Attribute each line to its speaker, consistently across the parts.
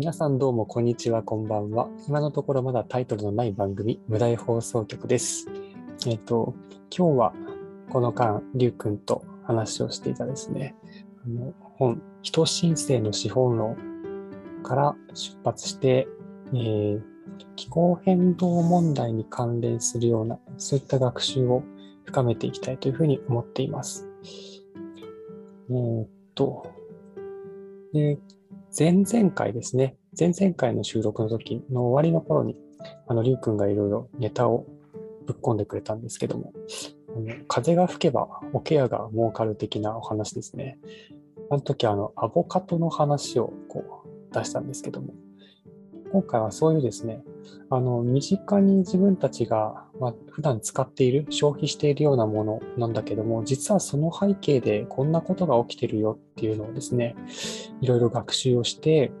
Speaker 1: 皆さんどうもこんにちは、こんばんは。今のところまだタイトルのない番組、無題放送局です。えっ、と、今日はこの間、りゅうくんと話をしていたですね、あの本、人申請の資本論から出発して、えー気候変動問題に関連するような、そういった学習を深めていきたいというふうに思っています。えーっと、で、前々回ですね、前々回の収録の時の終わりの頃に、あの、りゅうくんがいろいろネタをぶっ込んでくれたんですけども、あの風が吹けばおケアが儲かる的なお話ですね。あの時、あの、アボカドの話をこう出したんですけども、今回はそういうですね、あの、身近に自分たちが、まあ、普段使っている、消費しているようなものなんだけども、実はその背景でこんなことが起きてるよっていうのをですね、いろいろ学習をして、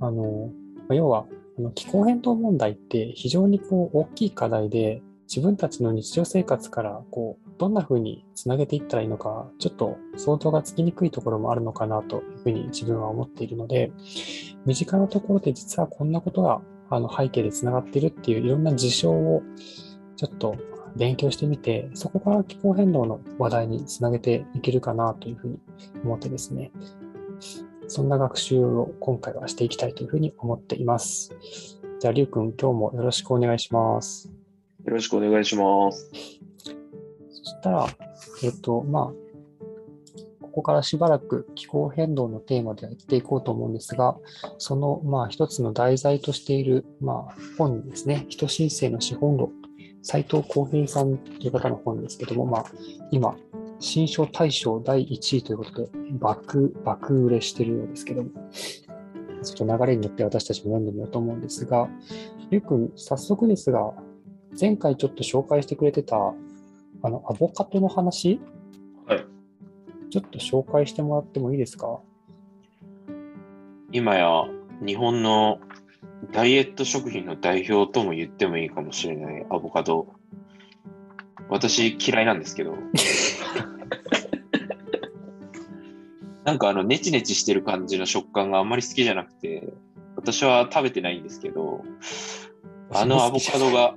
Speaker 1: あの、要は、気候変動問題って非常にこう大きい課題で、自分たちの日常生活からこうどんな風につなげていったらいいのか、ちょっと想像がつきにくいところもあるのかなというふうに自分は思っているので、身近なところで実はこんなことがあの背景でつながっているっていういろんな事象をちょっと勉強してみて、そこから気候変動の話題につなげていけるかなというふうに思ってですね、そんな学習を今回はしていきたいというふうに思っています。じゃあ、りゅうくん、今日もよろしくお願いします。
Speaker 2: よろしくお願いします。
Speaker 1: そしたら、えっ、と、まあ、ここからしばらく気候変動のテーマでやっていこうと思うんですが、その、まあ、一つの題材としている、まあ、本ですね、人申請の資本論、斉藤浩平さんという方の本ですけども、まあ、今、新書大賞第1位ということで、爆、爆売れしているようですけども、ちょっと流れによって私たちも読んでみようと思うんですが、りゅうくん、早速ですが、前回ちょっと紹介してくれてた、あの、アボカドの話？
Speaker 2: はい。
Speaker 1: ちょっと紹介してもらってもいいですか？
Speaker 2: 今や日本のダイエット食品の代表とも言ってもいいかもしれないアボカド。私嫌いなんですけど。なんかあのネチネチしてる感じの食感があんまり好きじゃなくて、私は食べてないんですけど、あのアボカドが、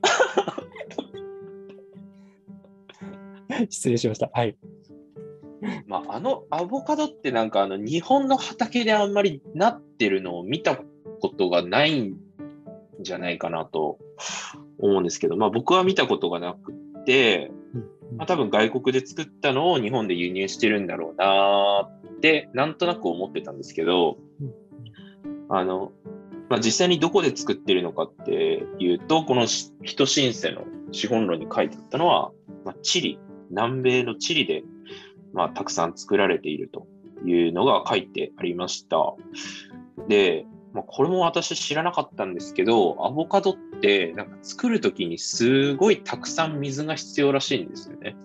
Speaker 1: 失礼しました。はい。
Speaker 2: まあ、あのアボカドってなんかあの日本の畑であんまりなってるのを見たことがないんじゃないかなと思うんですけど、まあ僕は見たことがなくて、まあ、多分外国で作ったのを日本で輸入してるんだろうなーってなんとなく思ってたんですけど、あの、まあ、実際にどこで作ってるのかっていうと、この人申請の資本論に書いてあったのは、まあ、チリ、南米のチリで、まあ、たくさん作られているというのが書いてありました。で、まあ、これも私知らなかったんですけど、アボカドってなんか作るときにすごいたくさん水が必要らしいんですよね。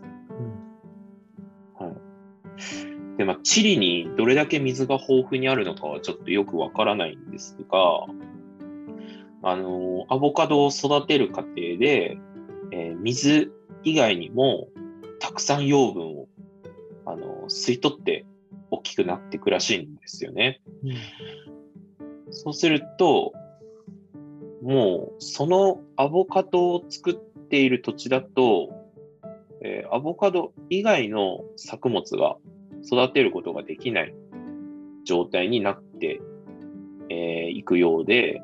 Speaker 2: で、まあ、チリにどれだけ水が豊富にあるのかはちょっとよくわからないんですが、あの、アボカドを育てる過程で、えー水以外にもたくさん養分をあの吸い取って大きくなっていくらしいんですよね。そうすると、もうそのアボカドを作っている土地だと、えーアボカド以外の作物が育てることができない状態になってえーいくようで、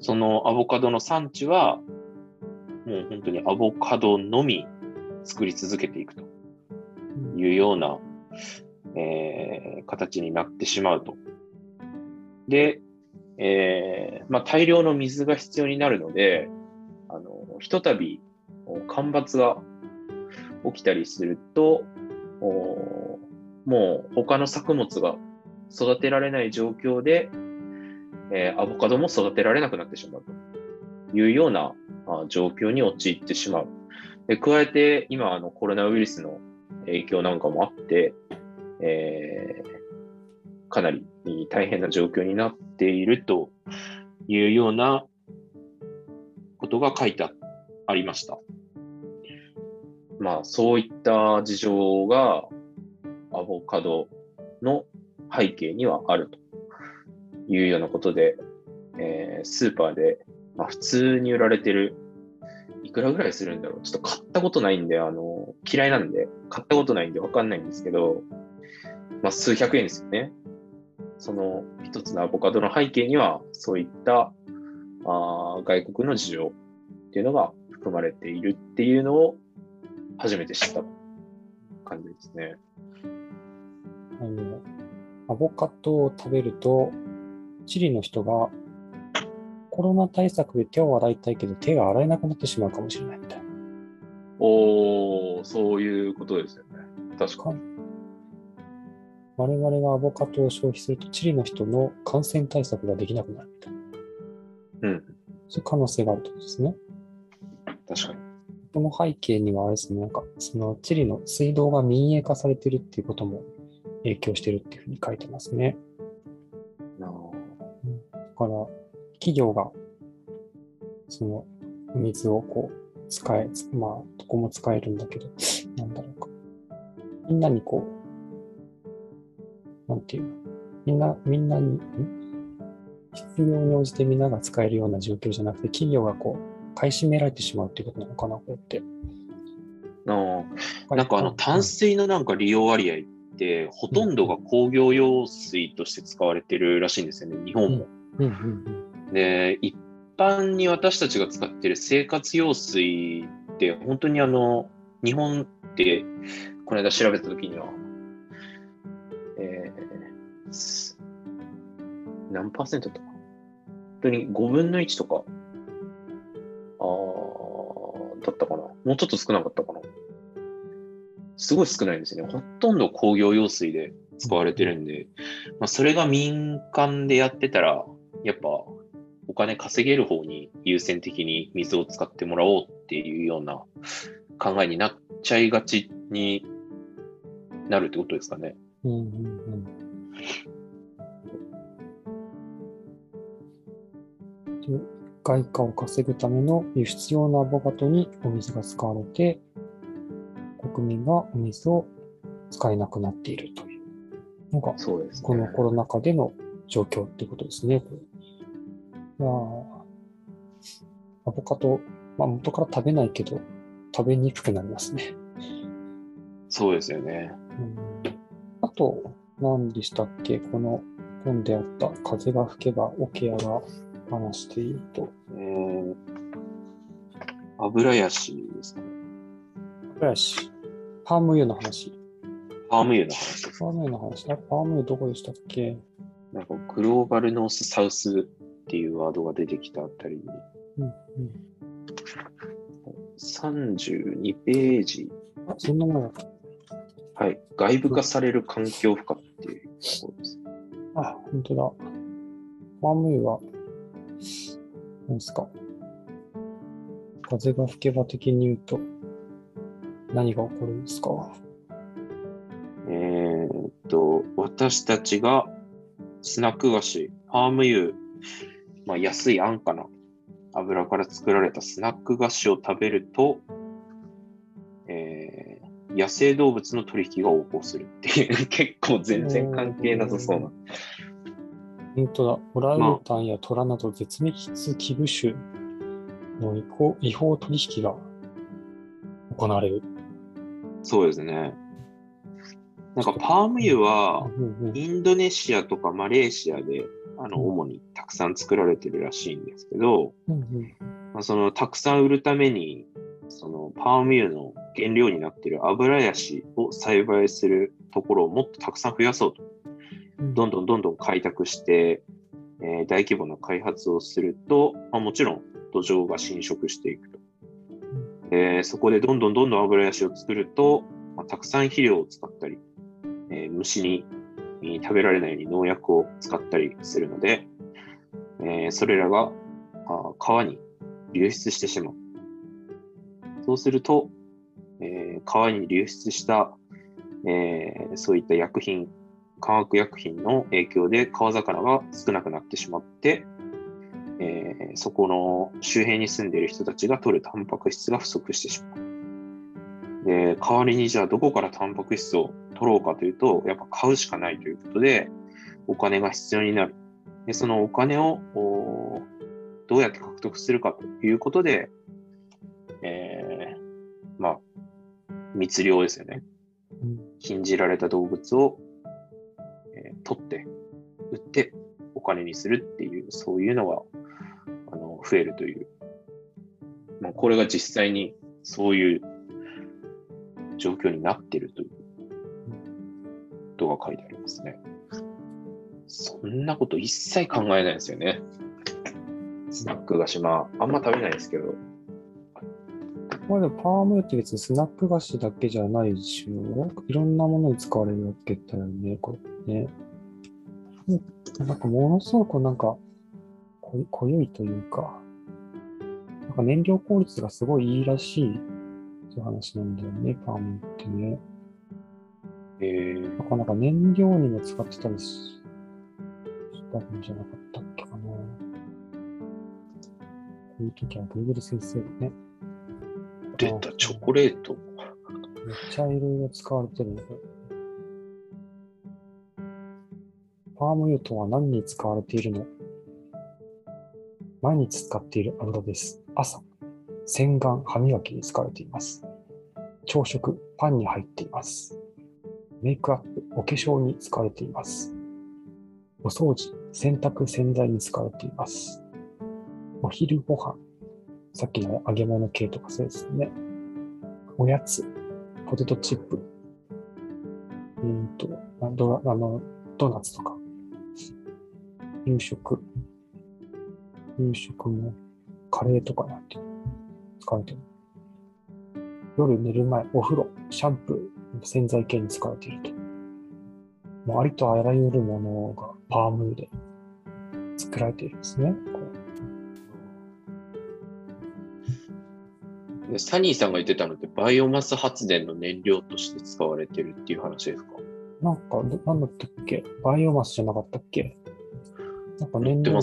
Speaker 2: そのアボカドの産地は、もう本当にアボカドのみ作り続けていくというような、えー形になってしまうと。で、えーまあ、大量の水が必要になるので、あのひとたび干ばつが起きたりすると、おもう他の作物が育てられない状況で、えーアボカドも育てられなくなってしまうというようなあ状況に陥ってしまう。で加えて、今あのコロナウイルスの影響なんかもあって、えーかなり大変な状況になっているというようなことが書いてありました。まあ、そういった事情がアボカドの背景にはあるというようなことで、えースーパーで、まあ、普通に売られてる、いくらぐらいするんだろう。ちょっと買ったことないんで、あの、嫌いなんで、買ったことないんでわかんないんですけど、まあ、数百円ですよね。その一つのアボカドの背景には、そういったあ外国の事情っていうのが含まれているっていうのを初めて知った感じですね。
Speaker 1: あの、アボカドを食べると、チリの人がコロナ対策で手を洗いたいけど手が洗えなくなってしまうかもしれないみたいな。
Speaker 2: おー、そういうことですよね。確かに。
Speaker 1: 我々がアボカドを消費すると、チリの人の感染対策ができなくなるみたいな。
Speaker 2: うん。
Speaker 1: そういう可能性があるとですね。
Speaker 2: 確かに。
Speaker 1: この背景にはあれですね、なんか、そのチリの水道が民営化されてるっていうことも影響してるっていうふうに書いてますね。
Speaker 2: なあ
Speaker 1: だから、企業が、その、水をこう、使え、まあ、どこも使えるんだけど、なんだろうか。みんなにこう、なんていうの？みんな、みんなに、必要に応じてみんなが使えるような状況じゃなくて、企業がこう、買い占められてしまうっていうことなのかな、こって。
Speaker 2: なあなんかあの淡水のなんか利用割合って、ほとんどが工業用水として使われてるらしいんですよね、日本も。
Speaker 1: うんうんうん。
Speaker 2: で、一般に私たちが使ってる生活用水って、本当にあの、日本って、この間調べたときには、えーす何パーセントとか、本当に5分の1とか、だったかな？もうちょっと少なかったかな？すごい少ないんですよね。ほとんど工業用水で使われてるんで、まあ、それが民間でやってたら、やっぱお金稼げる方に優先的に水を使ってもらおうっていうような考えになっちゃいがちになるってことですかね。
Speaker 1: うんうんうんで外貨を稼ぐための輸出用のアボカドにお水が使われて、国民がお水を使えなくなっているというのが、
Speaker 2: そうですね。
Speaker 1: このコロナ禍での状況っていうことですね。アボカド、まあ、元から食べないけど、食べにくくなりますね。
Speaker 2: そうですよね。
Speaker 1: うんあと、何でしたっけ？この本であった風が吹けば桶屋が話していると。
Speaker 2: えー、油ヤシですかね。
Speaker 1: よし。パーム油の話。
Speaker 2: パーム油の話です。
Speaker 1: パーム油の話。あパーム油どこでしたっけ？
Speaker 2: なんかグローバルノースサウスっていうワードが出てきたあたりに、
Speaker 1: うんうん。
Speaker 2: 32ページ、
Speaker 1: あ、そんなものだった。
Speaker 2: はい、外部化される環境負荷っていうところです。
Speaker 1: あ、本当だ。パーム油は、何ですか？風が吹けば的に言うと、何が起こるんですか？
Speaker 2: えーっと、私たちがスナック菓子、パーム油、まあ、安い安価な油から作られたスナック菓子を食べると、えー野生動物の取引が横行するっていう、結構全然関係なさそうな。
Speaker 1: 本当だ。オランウータンやトラなど絶滅危惧種の違法違法取引が行われる。
Speaker 2: そうですね。なんかパーム油は、インドネシアとかマレーシアで、あの、主にたくさん作られてるらしいんですけど、まあ、その、たくさん売るために、その、パーム油の原料になっている油ヤシを栽培するところをもっとたくさん増やそうと。
Speaker 1: うん
Speaker 2: どんどんどんどん開拓して、えー大規模な開発をすると、まあ、もちろん土壌が侵食していくと。えーそこでどんどんどんどん油ヤシを作ると、まあ、たくさん肥料を使ったり、えー虫にえー食べられないように農薬を使ったりするので、えーそれらがあ川に流出してしまう。そうすると、えー川に流出した、えーそういった薬品、化学薬品の影響で川魚が少なくなってしまって、えーそこの周辺に住んでいる人たちが取るタンパク質が不足してしまう。で、代わりにじゃあどこからタンパク質を取ろうかというと、やっぱ買うしかないということで、お金が必要になる。でそのお金をおどうやって獲得するかということで、えー、まあ、密漁ですよね。
Speaker 1: うん
Speaker 2: 禁じられた動物を、えー取って、売ってお金にするっていう、そういうのが、あの、増えるという。まあ、これが実際にそういう状況になってるということが書いてありますね。そんなこと一切考えないですよね。スナック菓子、まあ、あんま食べないですけど、
Speaker 1: まあでもパームって別にスナック菓子だけじゃないでしょいろんなものに使われるわけだよね、これね。うんなんかものすごくなんか濃い濃ゆいというか、なんか燃料効率がすごいいいらしいっていう話なんだよね、パーム油ってね。
Speaker 2: えー
Speaker 1: なかなか燃料にも使ってたりししたんじゃなかったっけかな。こういう時は Google 先生ね。
Speaker 2: 出たチョコレート。
Speaker 1: めっちゃいろいろ使われてるね。ーム油とは何に使われているの？毎日使っている油です。朝、洗顔、歯磨きに使われています。朝食、パンに入っています。メイクアップ、お化粧に使われています。お掃除、洗濯、洗剤に使われています。お昼ご飯、さっきの揚げ物系とかそうですね。おやつ、ポテトチップ、えーと、ドあの、ドーナツとか、夕食、夕食もカレーとかなんて使われてる。夜寝る前、お風呂、シャンプー、洗剤系に使われていると。もうありとあらゆるものがパーム油で作られているんですね。
Speaker 2: サニーさんが言ってたのって、バイオマス発電の燃料として使われてるっていう話ですか？
Speaker 1: うなんか、どなんだったっけ？バイオマスじゃなかったっけ？なんか
Speaker 2: 言
Speaker 1: 燃料
Speaker 2: ね。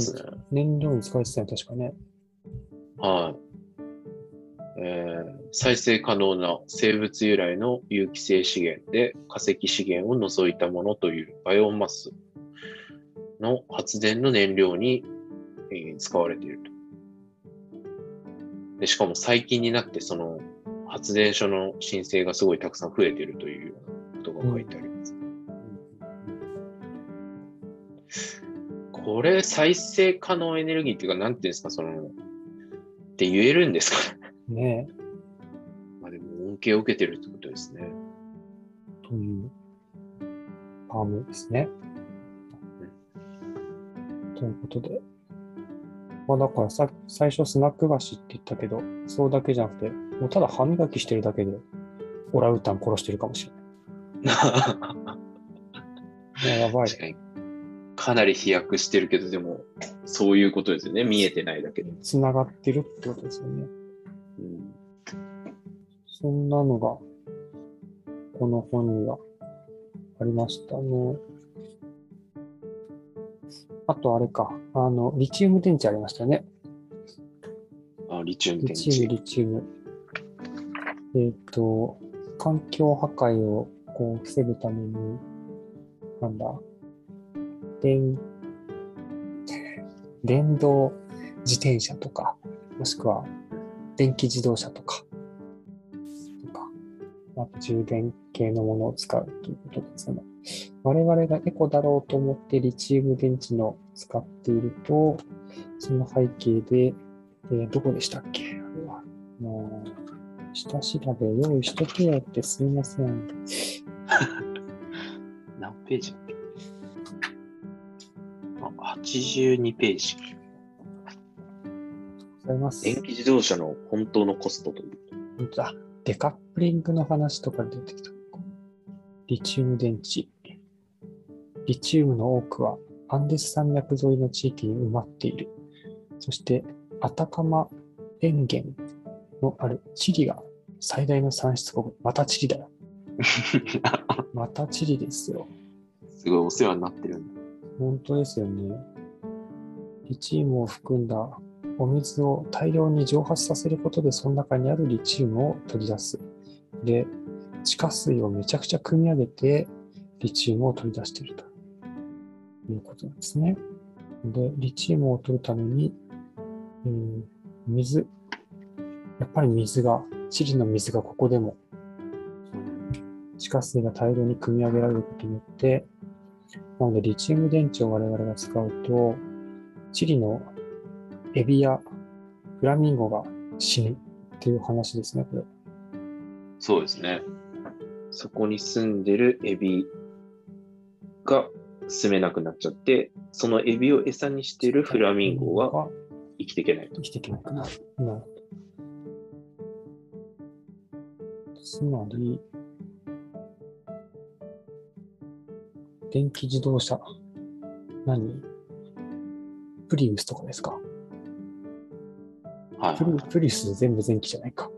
Speaker 1: 燃料に使われてたよね、確かね。
Speaker 2: はい。えー再生可能な生物由来の有機性資源で化石資源を除いたものというバイオマスの発電の燃料に、えー使われていると。でしかも最近になってその発電所の申請がすごいたくさん増えているというようなことが書いてあります。これ再生可能エネルギーっていうか、なんていうんですか、その、って言えるんですかね。
Speaker 1: ね
Speaker 2: まあでも恩恵を受けてるってことですね。
Speaker 1: というパームですね。ということで。まあだからさ最初スナック菓子って言ったけど、そうだけじゃなくて、もうただ歯磨きしてるだけで、オランウータン殺してるかもしれない。やばい。
Speaker 2: 確かなり飛躍してるけど、でも、そういうことですよね。見えてないだけで。
Speaker 1: つながってるってことですよね。
Speaker 2: うん、
Speaker 1: そんなのが、この本にはありましたね。あとあれか、あの、リチウム電池ありましたね。
Speaker 2: あ、リチウム電
Speaker 1: リチウム、
Speaker 2: 池。
Speaker 1: リチウム。えっ、と、環境破壊をこう防ぐために、なんだ、電、電動自転車とか、もしくは電気自動車とか、とか、あ充電系のものを使うということですね。我々がエコだろうと思ってリチウム電池の使っていると、その背景で、えーどこでしたっけ？あれは。もう、下調べ用意しとけよってすいません。
Speaker 2: 何ページ、82ページ。
Speaker 1: ございます。
Speaker 2: 電気自動車の本当のコストという。
Speaker 1: 本当だ。デカップリングの話とか出てきた。リチウム電池。リチウムの多くはアンデス山脈沿いの地域に埋まっている。そして、アタカマ電源のあるチリが最大の産出国。またチリだよ。またチリですよ。
Speaker 2: すごいお世話になってるんだ。
Speaker 1: 本当ですよね。リチウムを含んだお水を大量に蒸発させることで、その中にあるリチウムを取り出す。で、地下水をめちゃくちゃ汲み上げて、リチウムを取り出しているということなんですね。で、リチウムを取るために、えー水、やっぱり水が、チリの水がここでも地下水が大量に汲み上げられることによって、なのでリチウム電池を我々が使うと、チリのエビやフラミンゴが死ぬっていう話ですね、これ。
Speaker 2: そうですね。そこに住んでるエビが住めなくなっちゃって、そのエビを餌にしてるフラミンゴは
Speaker 1: が
Speaker 2: 生きていけないと
Speaker 1: 生。きていけないかな。なる。つまり、電気自動車、何？プリウスとかですか？
Speaker 2: はい
Speaker 1: プ。リプリウス全部電気じゃないか。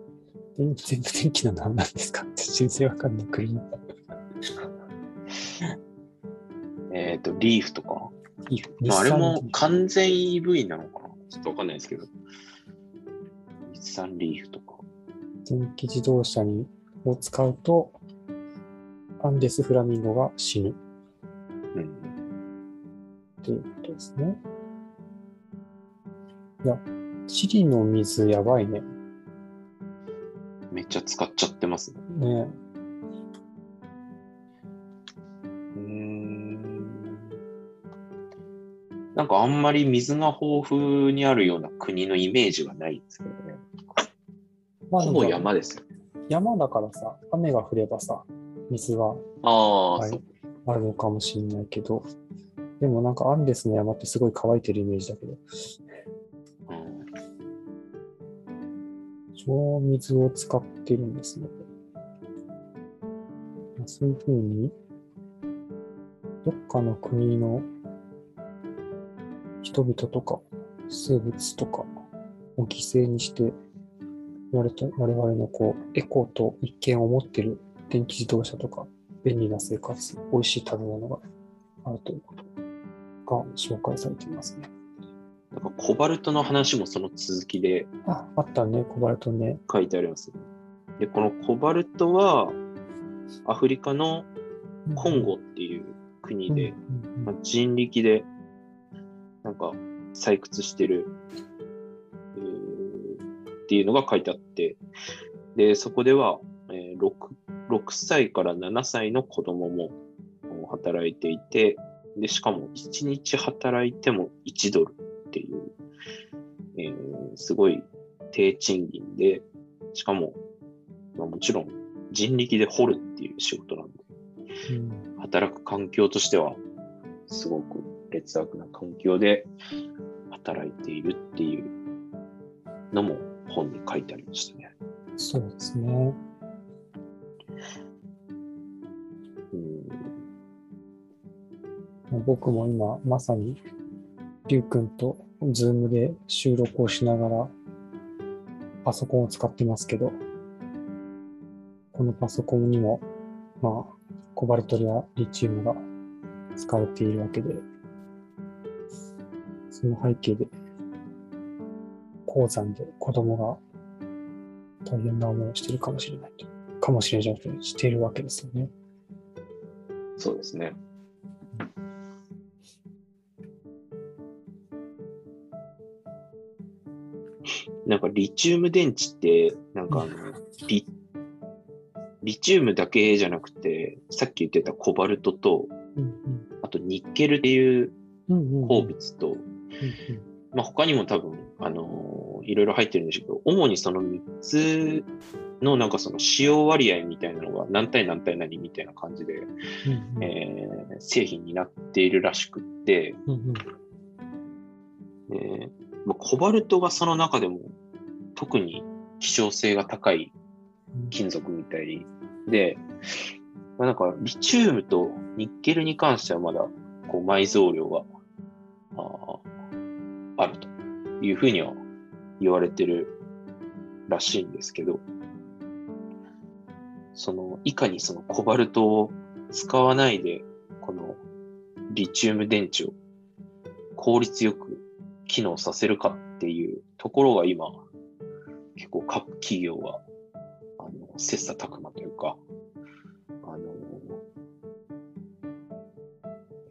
Speaker 1: 電 全部電気なのは何ですか？って全然わかんない。
Speaker 2: えっ、と、リーフとか？あ、あれも完全 EV なのかな？ちょっとわかんないですけど。日産リーフとか。
Speaker 1: 電気自動車にを使うと、アンデスフラミンゴが死ぬ
Speaker 2: うん。
Speaker 1: っていうことですね。いや、チリの水やばいね。
Speaker 2: めっちゃ使っちゃってますね。
Speaker 1: ね
Speaker 2: うーん。なんかあんまり水が豊富にあるような国のイメージがないですけどね。
Speaker 1: まあ
Speaker 2: ほぼ山ですよ。
Speaker 1: 山だからさ、雨が降ればさ、水は
Speaker 2: あ。あ
Speaker 1: るのかもしれないけど、でもなんかアンデスの山ってすごい乾いてるイメージだけど、超水を使ってるんですね。そういうふうに、どっかの国の人々とか生物とかを犠牲にして、我々我々のこうエコーと一見を持ってる電気自動車とか便利な生活、美味しい食べ物があるということが紹介されていますね。
Speaker 2: なんかコバルトの話もその続きで
Speaker 1: あ、あったね、コバルトね。
Speaker 2: 書いてありますね。で、このコバルトはアフリカのコンゴっていう国で、まあ、人力でなんか採掘してるっていうのが書いてあって、で、そこでは、えー 6, 6歳から7歳の子供もお働いていて、で、しかも1日働いても1ドルっていう、えーすごい低賃金で、しかも、まあ、もちろん人力で掘るっていう仕事なんで、
Speaker 1: うん
Speaker 2: 働く環境としては、すごく劣悪な環境で働いているっていうのも本に書いてありましたね。
Speaker 1: そうですね。
Speaker 2: うん、
Speaker 1: 僕も今まさにりゅうくんとズームで収録をしながらパソコンを使ってますけど、このパソコンにも、まあ、コバルトやリチウムが使われているわけで、その背景で、鉱山で子供が大変な思いをしているかもしれないと。かもしれないじゃなくて、しているわけですよね。
Speaker 2: そうですね。なんかリチウム電池って、なんかあの、リリチウムだけじゃなくて、さっき言ってたコバルトと、
Speaker 1: うん
Speaker 2: あとニッケルっていう
Speaker 1: うん。うんうん。うん
Speaker 2: 鉱物と、
Speaker 1: うん。
Speaker 2: まあ、他にも多分、あのーいろいろ入ってるんでしょうけど、主にその3つのなんかその使用割合みたいなのが何対何対何みたいな感じで、
Speaker 1: うんうん。
Speaker 2: えー製品になっているらしくって、
Speaker 1: うんうん
Speaker 2: コバルトがその中でも特に希少性が高い金属みたいで、まあ、なんかリチウムとニッケルに関してはまだこう埋蔵量があーあるというふうには言われてるらしいんですけど、そのいかにそのコバルトを使わないで、このリチウム電池を効率よく機能させるかっていうところが今、結構各企業が、あの、切磋琢磨というか、あの、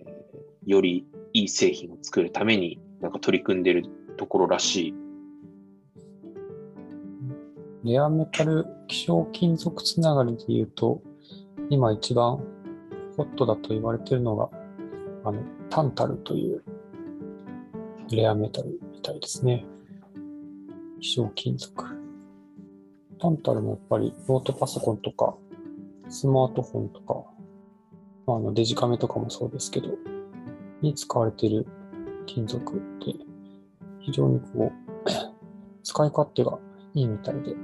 Speaker 2: えーよりいい製品を作るために、なんか取り組んでるところらしい。
Speaker 1: レアメタル希少金属つながりで言うと、今一番ホットだと言われてるのが、あの、タンタルというレアメタルみたいですね。希少金属。タンタルもやっぱりノートパソコンとか、スマートフォンとか、あのデジカメとかもそうですけど、に使われている金属で、非常にこう、使い勝手がいいみたいで、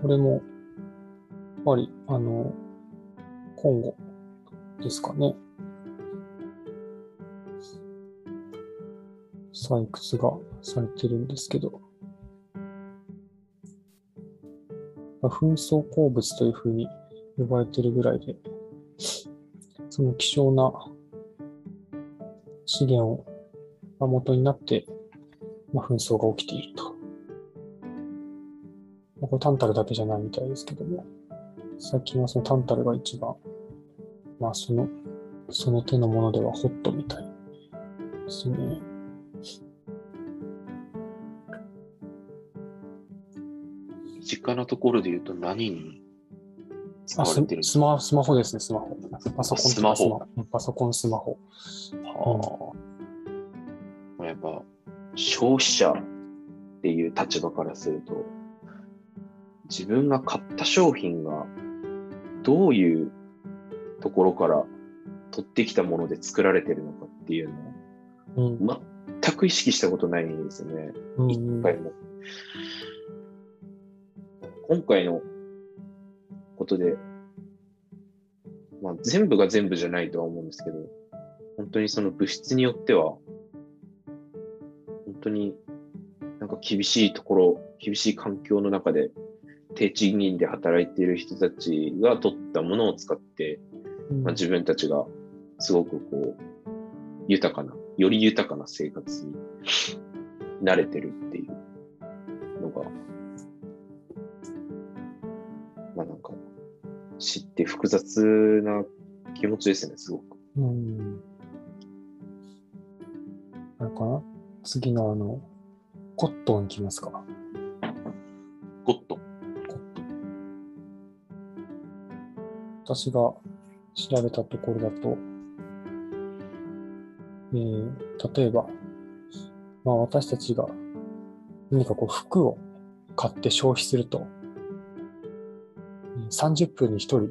Speaker 1: これも、やっぱり、あの、今後ですかね。採掘がされてるんですけど、紛争鉱物というふうに呼ばれてるぐらいで、その希少な資源が元になって、まあ、紛争が起きていると。まあ、これタンタルだけじゃないみたいですけども、最近はそのタンタルが一番、まあその、その手のものではホットみたいですね。
Speaker 2: 身近なところで言うと何に使われてるんです
Speaker 1: スマスマホですね、スマホ。パソコン
Speaker 2: スマホ
Speaker 1: うんパソコン、スマホ。
Speaker 2: はあ。やっぱ、消費者っていう立場からすると、自分が買った商品がどういうところから取ってきたもので作られてるのかっていうのを
Speaker 1: うん。
Speaker 2: 全く意識したことないんですよね。
Speaker 1: うん
Speaker 2: 一回も。今回のことで、まあ、全部が全部じゃないとは思うんですけど、本当にその物質によっては、本当になんか厳しいところ、厳しい環境の中で低賃金で働いている人たちが取ったものを使って、
Speaker 1: うん。
Speaker 2: まあ、自分たちがすごくこう、豊かな、より豊かな生活に慣れてるっていうのが、知って複雑な気持ちですね、すごく。
Speaker 1: うん。あれかな次のあの、コットンいきますか？
Speaker 2: ゴッと。
Speaker 1: コットン。私が調べたところだと、えー、例えば、まあ私たちが何かこう服を買って消費すると、えー30分に1人、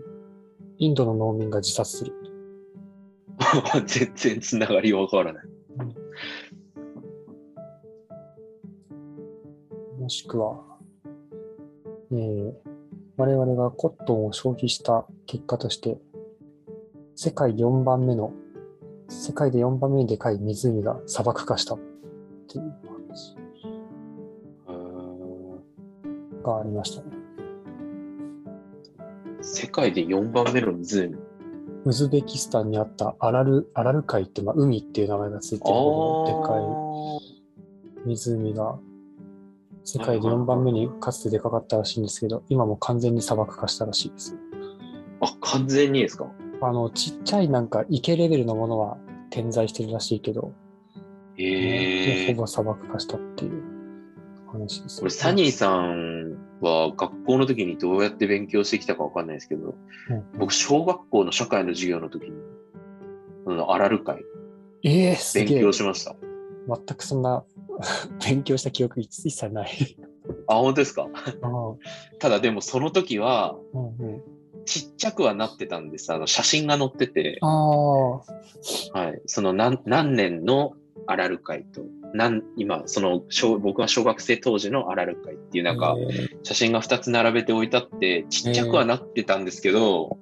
Speaker 1: インドの農民が自殺する。
Speaker 2: 全然つながりわからない。
Speaker 1: もしくは、えー我々がコットンを消費した結果として、世界4番目の、世界で4番目にでかい湖が砂漠化したっていう話がありましたね。
Speaker 2: 世界で4番目の湖。
Speaker 1: ウズベキスタンにあったアラル、アラル海って、まあ、海っていう名前がついてるほどでかい湖が世界で4番目にかつてでかかったらしいんですけど、今もう完全に砂漠化したらしいです。
Speaker 2: あ、完全にですか？
Speaker 1: あの、ちっちゃいなんか池レベルのものは点在してるらしいけど、
Speaker 2: へえ
Speaker 1: ほ。ぼ砂漠化したっていう話です、
Speaker 2: これ、サニーさんは学校の時にどうやって勉強してきたかわかんないですけど、
Speaker 1: うん
Speaker 2: 僕、小学校の社会の授業の時に、あの、アラル会、
Speaker 1: え
Speaker 2: 勉。強しました。
Speaker 1: 全くそんな 勉強した記憶一一切ない。
Speaker 2: あ、本当ですか？ただでもその時は、
Speaker 1: うんうん、
Speaker 2: ちっちゃくはなってたんです。あの、写真が載ってて、はい。その何、何年のアラル会と、なん今、その小、僕は小学生当時のアラル会っていうなんか、
Speaker 1: えー
Speaker 2: 写真が2つ並べて置いてあって、ちっちゃくはなってたんですけど、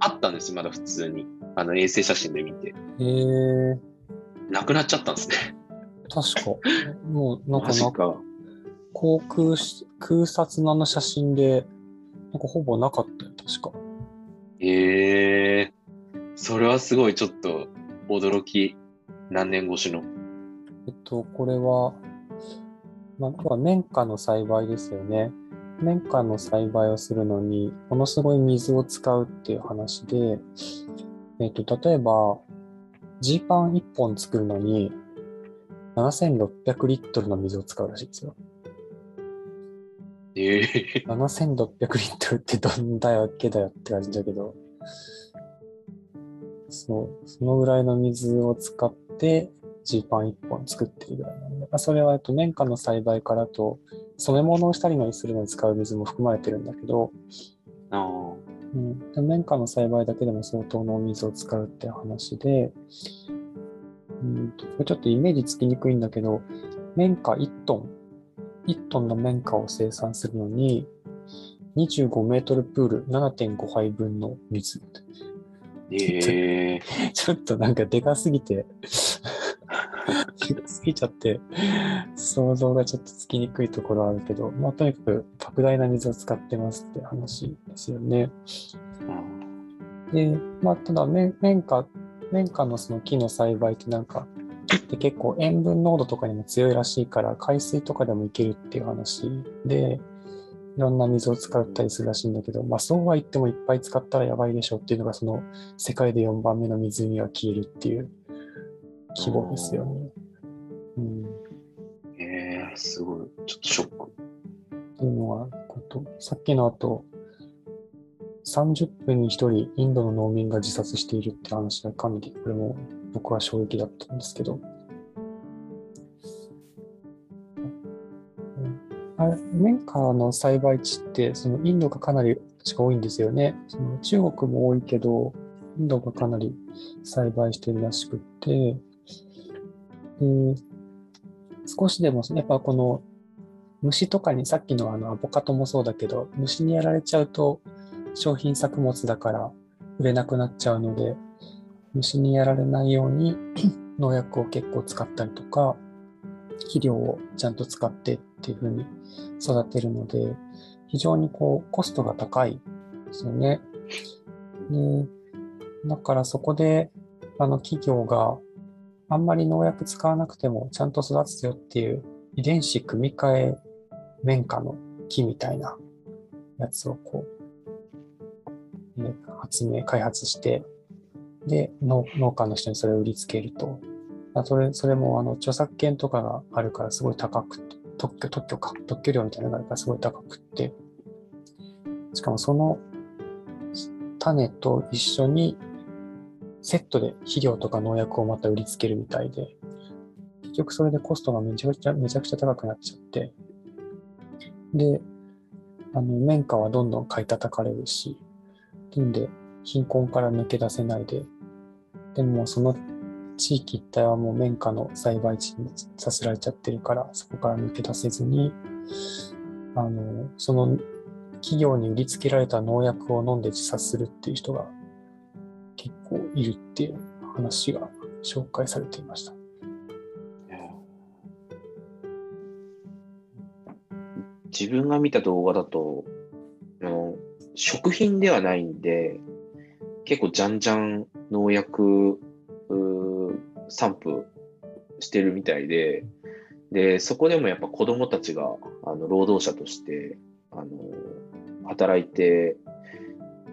Speaker 2: あったんですよ、まだ普通に。あの、衛星写真で見て。
Speaker 1: えー、
Speaker 2: なくなっちゃったんですね。
Speaker 1: 確か、もうなんかな
Speaker 2: か。
Speaker 1: 航空し空撮のあの写真で、なんかほぼなかったよ、確か。
Speaker 2: ええそれはすごいちょっと驚き。何年越しの。
Speaker 1: えっと、これは、まあ、要は綿花の栽培ですよね。綿花の栽培をするのに、ものすごい水を使うっていう話で、えっ、と、例えば、ジーパン1本作るのに、7600リットルの水を使うらしいですよ。
Speaker 2: ええ
Speaker 1: 7600リットルってどんだわけだよって感じだけど、そう、そのぐらいの水を使って、ジーパン1本作ってるぐらいなんで、まあ、それは、えっと、綿花の栽培からと、染め物をしたりのにするのに使う水も含まれてるんだけど、
Speaker 2: ああ。
Speaker 1: うん、で綿花の栽培だけでも相当のお水を使うって話で、うんと、ちょっとイメージつきにくいんだけど、綿花1トン、1トンの綿花を生産するのに、25メートルプール7.5杯分の水。
Speaker 2: ええ
Speaker 1: ちょっとなんかでかすぎて、でかすぎちゃって、想像がちょっとつきにくいところあるけど、まあとにかく莫大な水を使ってますって話ですよね。で、まあ、ただ綿、綿花、綿花のその木の栽培ってなんか、木って結構塩分濃度とかにも強いらしいから、海水とかでもいけるっていう話で、いろんな水を使ったりするらしいんだけど、まあそうは言ってもいっぱい使ったらやばいでしょっていうのが、その世界で4番目の湖が消えるっていう規模ですよね。うん。
Speaker 2: ええすごい。ちょっとショック。
Speaker 1: っていうのがこと、さっきの後、30分に1人インドの農民が自殺しているって話はかなり、これも僕は衝撃だったんですけど。うんあれ綿花の栽培地って、そのインドがかなり確か多いんですよね。その中国も多いけど、インドがかなり栽培してるらしくって、で少しでも、やっぱこの虫とかにさっきのあのアボカドもそうだけど虫にやられちゃうと商品作物だから売れなくなっちゃうので虫にやられないように 農薬を結構使ったりとか肥料をちゃんと使ってっていう風に育てるので非常にこうコストが高いですよね。でだからそこであの企業があんまり農薬使わなくてもちゃんと育つよっていう遺伝子組み換え綿花の木みたいなやつをこう、ね発明、開発して、で、農農家の人にそれを売りつけると。それそれもあの著作権とかがあるからすごい高く、特許、特許か、特許料みたいなのがあるからすごい高くって、しかもその種と一緒にセットで肥料とか農薬をまた売りつけるみたいで、結局それでコストがめちゃくちゃ、めちゃくちゃ高くなっちゃって、で、あの、綿花はどんどん買い叩かれるし、なんで、貧困から抜け出せないで、でもその地域一帯はもう綿花の栽培地にさせられちゃってるから、そこから抜け出せずに、あの、その企業に売りつけられた農薬を飲んで自殺するっていう人が結構いるっていう話が紹介されていました。
Speaker 2: 自分が見た動画だと、の食品ではないんで、結構じゃんじゃん農薬散布してるみたいで、で、そこでもやっぱ子供たちがあの労働者としてあの働いて、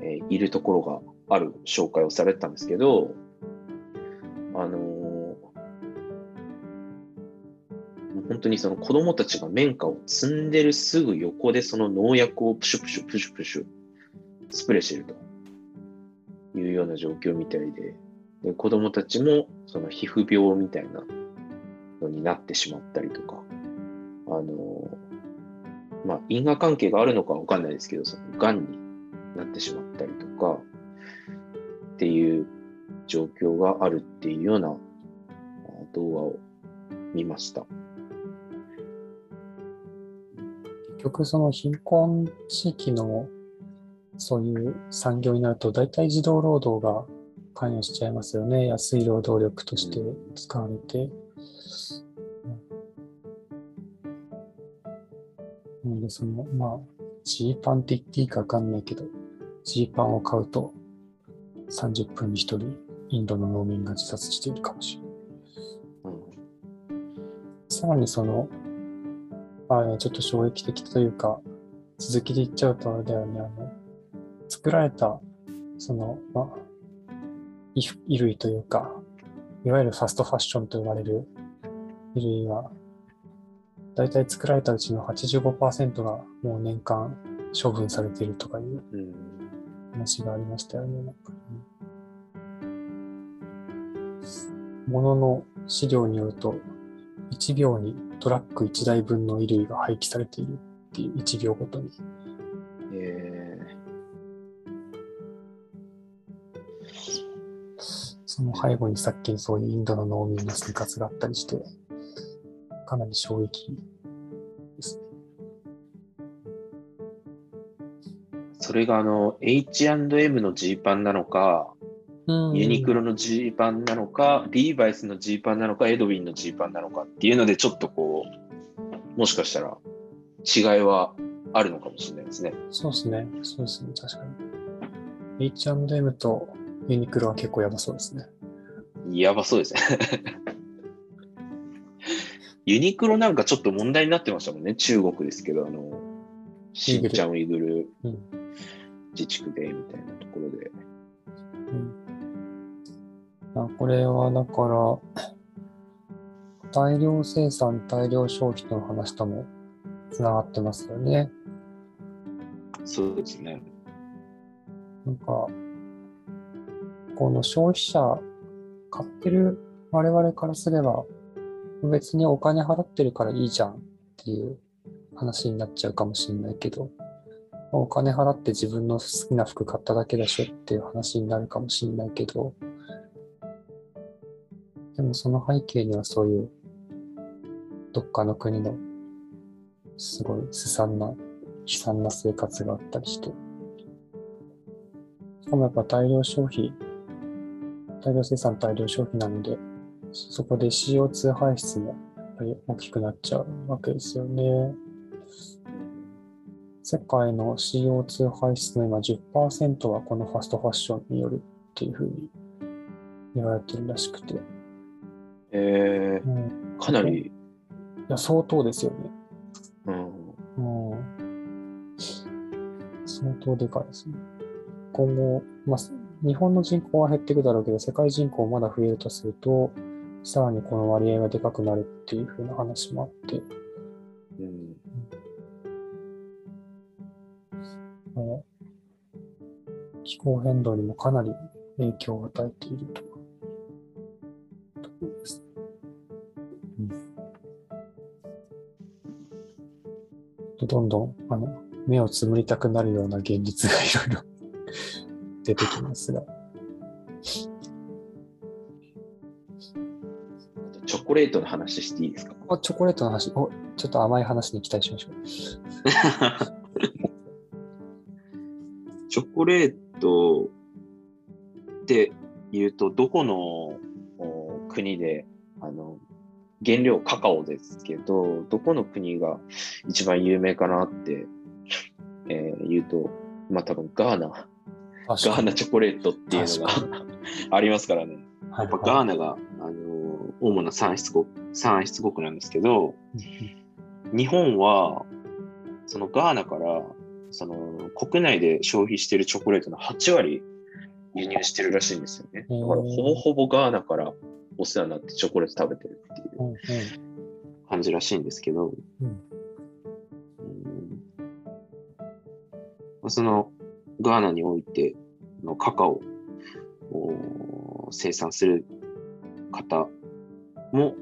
Speaker 2: えいるところがある紹介をされてたんですけど、あのー本当にその子供たちが綿花を積んでるすぐ横でその農薬をプシュプシュプシュプシュスプレーしてると。いうような状況みたいで、で子供たちもその皮膚病みたいなのになってしまったりとか、あのーまあ因果関係があるのかわかんないですけど、その癌になってしまったりとか。っていう状況があるっていうようなあ動画を見ました。
Speaker 1: 結局その貧困地域のそういう産業になると大体児童労働が関与しちゃいますよね。安い労働力として使われて。なのでその、まあ、ジーパンって言っていいかわかんないけど、ジーパンを買うと30分に1人インドの農民が自殺しているかもしれない。
Speaker 2: うん
Speaker 1: さらにその、まあ、ちょっと衝撃的というか、続きで言っちゃうとあれだよね、あの、作られた、その、まあ、衣衣類というか、いわゆるファストファッションと呼ばれる衣類は、だいたい作られたうちの85%がもう年間処分されているとかいう
Speaker 2: うん。
Speaker 1: 話がありましたよね。なんかね物の資料によると、1秒にトラック1台分の衣類が廃棄されているっていう1秒ごとに。
Speaker 2: え
Speaker 1: その背後にさっきのそういうインドの農民の生活があったりして、かなり衝撃
Speaker 2: それがあの、H&M のジーパンなのか、ユニクロのジーパンなのか、リーバイスのジーパンなのか、エドウィンのジーパンなのかっていうので、ちょっとこう、もしかしたら違いはあるのかもしれないですね。
Speaker 1: そうですね。そうですね。確かに。H&M とユニクロは結構やばそうですね。
Speaker 2: やばそうですね。ユニクロなんかちょっと問題になってましたもんね。中国ですけど、あの、しんちゃんウイグル
Speaker 1: うん
Speaker 2: 自治区でみたいなところで。
Speaker 1: あこれはだから、大量生産、大量消費との話ともつながってますよね。
Speaker 2: そうですね。
Speaker 1: なんか、この消費者、買ってる我々からすれば、別にお金払ってるからいいじゃんっていう話になっちゃうかもしれないけど、お金払って自分の好きな服買っただけでしょっていう話になるかもしれないけど、でもその背景にはそういう、どっかの国のすごい凄惨な、悲惨な生活があったりして、しかもやっぱ大量消費、大量生産大量消費なので、そこで CO2 排出もやっぱり大きくなっちゃうわけですよね。世界の CO2 排出の今10%はこのファストファッションによるっていうふうに言われてるらしくて。
Speaker 2: え
Speaker 1: うん、
Speaker 2: ー、かなり、
Speaker 1: いや、相当ですよね。
Speaker 2: うん、
Speaker 1: うん。相当でかいですね。今後、まあ、日本の人口は減っていくだろうけど、世界人口まだ増えるとすると、さらにこの割合がでかくなるっていう風な話もあって、
Speaker 2: うん、
Speaker 1: 気候変動にもかなり影響を与えていると。ところですうんどんどんあの目をつむりたくなるような現実がいろいろ 出てきますが。
Speaker 2: チョコレートの話していいですか？
Speaker 1: あチョコレートの話、おちょっと甘い話に期待しましょう。
Speaker 2: チョコレートって言うと、どこのお国で、あの、原料カカオですけど、どこの国が一番有名かなって、えー言うと、まあ多分ガーナ、ガーナチョコレートっていうの
Speaker 1: 確
Speaker 2: がありますからね。
Speaker 1: や
Speaker 2: やっぱガーナが、あの、主な産出国、産出国なんですけど、日本は、そのガーナから、その国内で消費しているチョコレートの8割輸入してるらしいんですよね。だからほぼほぼガーナからお世話になってチョコレート食べてるっていう。感じらしいんですけど、
Speaker 1: うん。
Speaker 2: うん。まあそのガーナにおいてのカカオを生産する方も、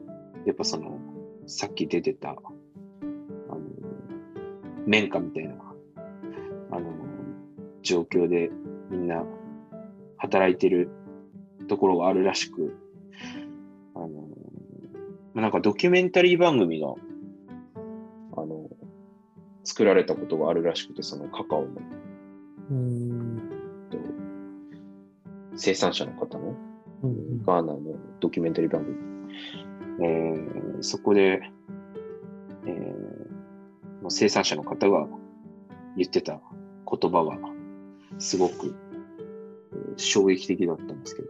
Speaker 2: やっぱその、さっき出てた、あの、綿花みたいな、状況でみんな働いてるところがあるらしく、あの、まあなんかドキュメンタリー番組が、あの、作られたことがあるらしくて、そのカカオの。
Speaker 1: うん。
Speaker 2: と生産者の方の
Speaker 1: うんうん。
Speaker 2: ガーナのドキュメンタリー番組。えーそこで、えーまあ生産者の方が言ってた言葉がすごくえー衝撃的だったんですけど、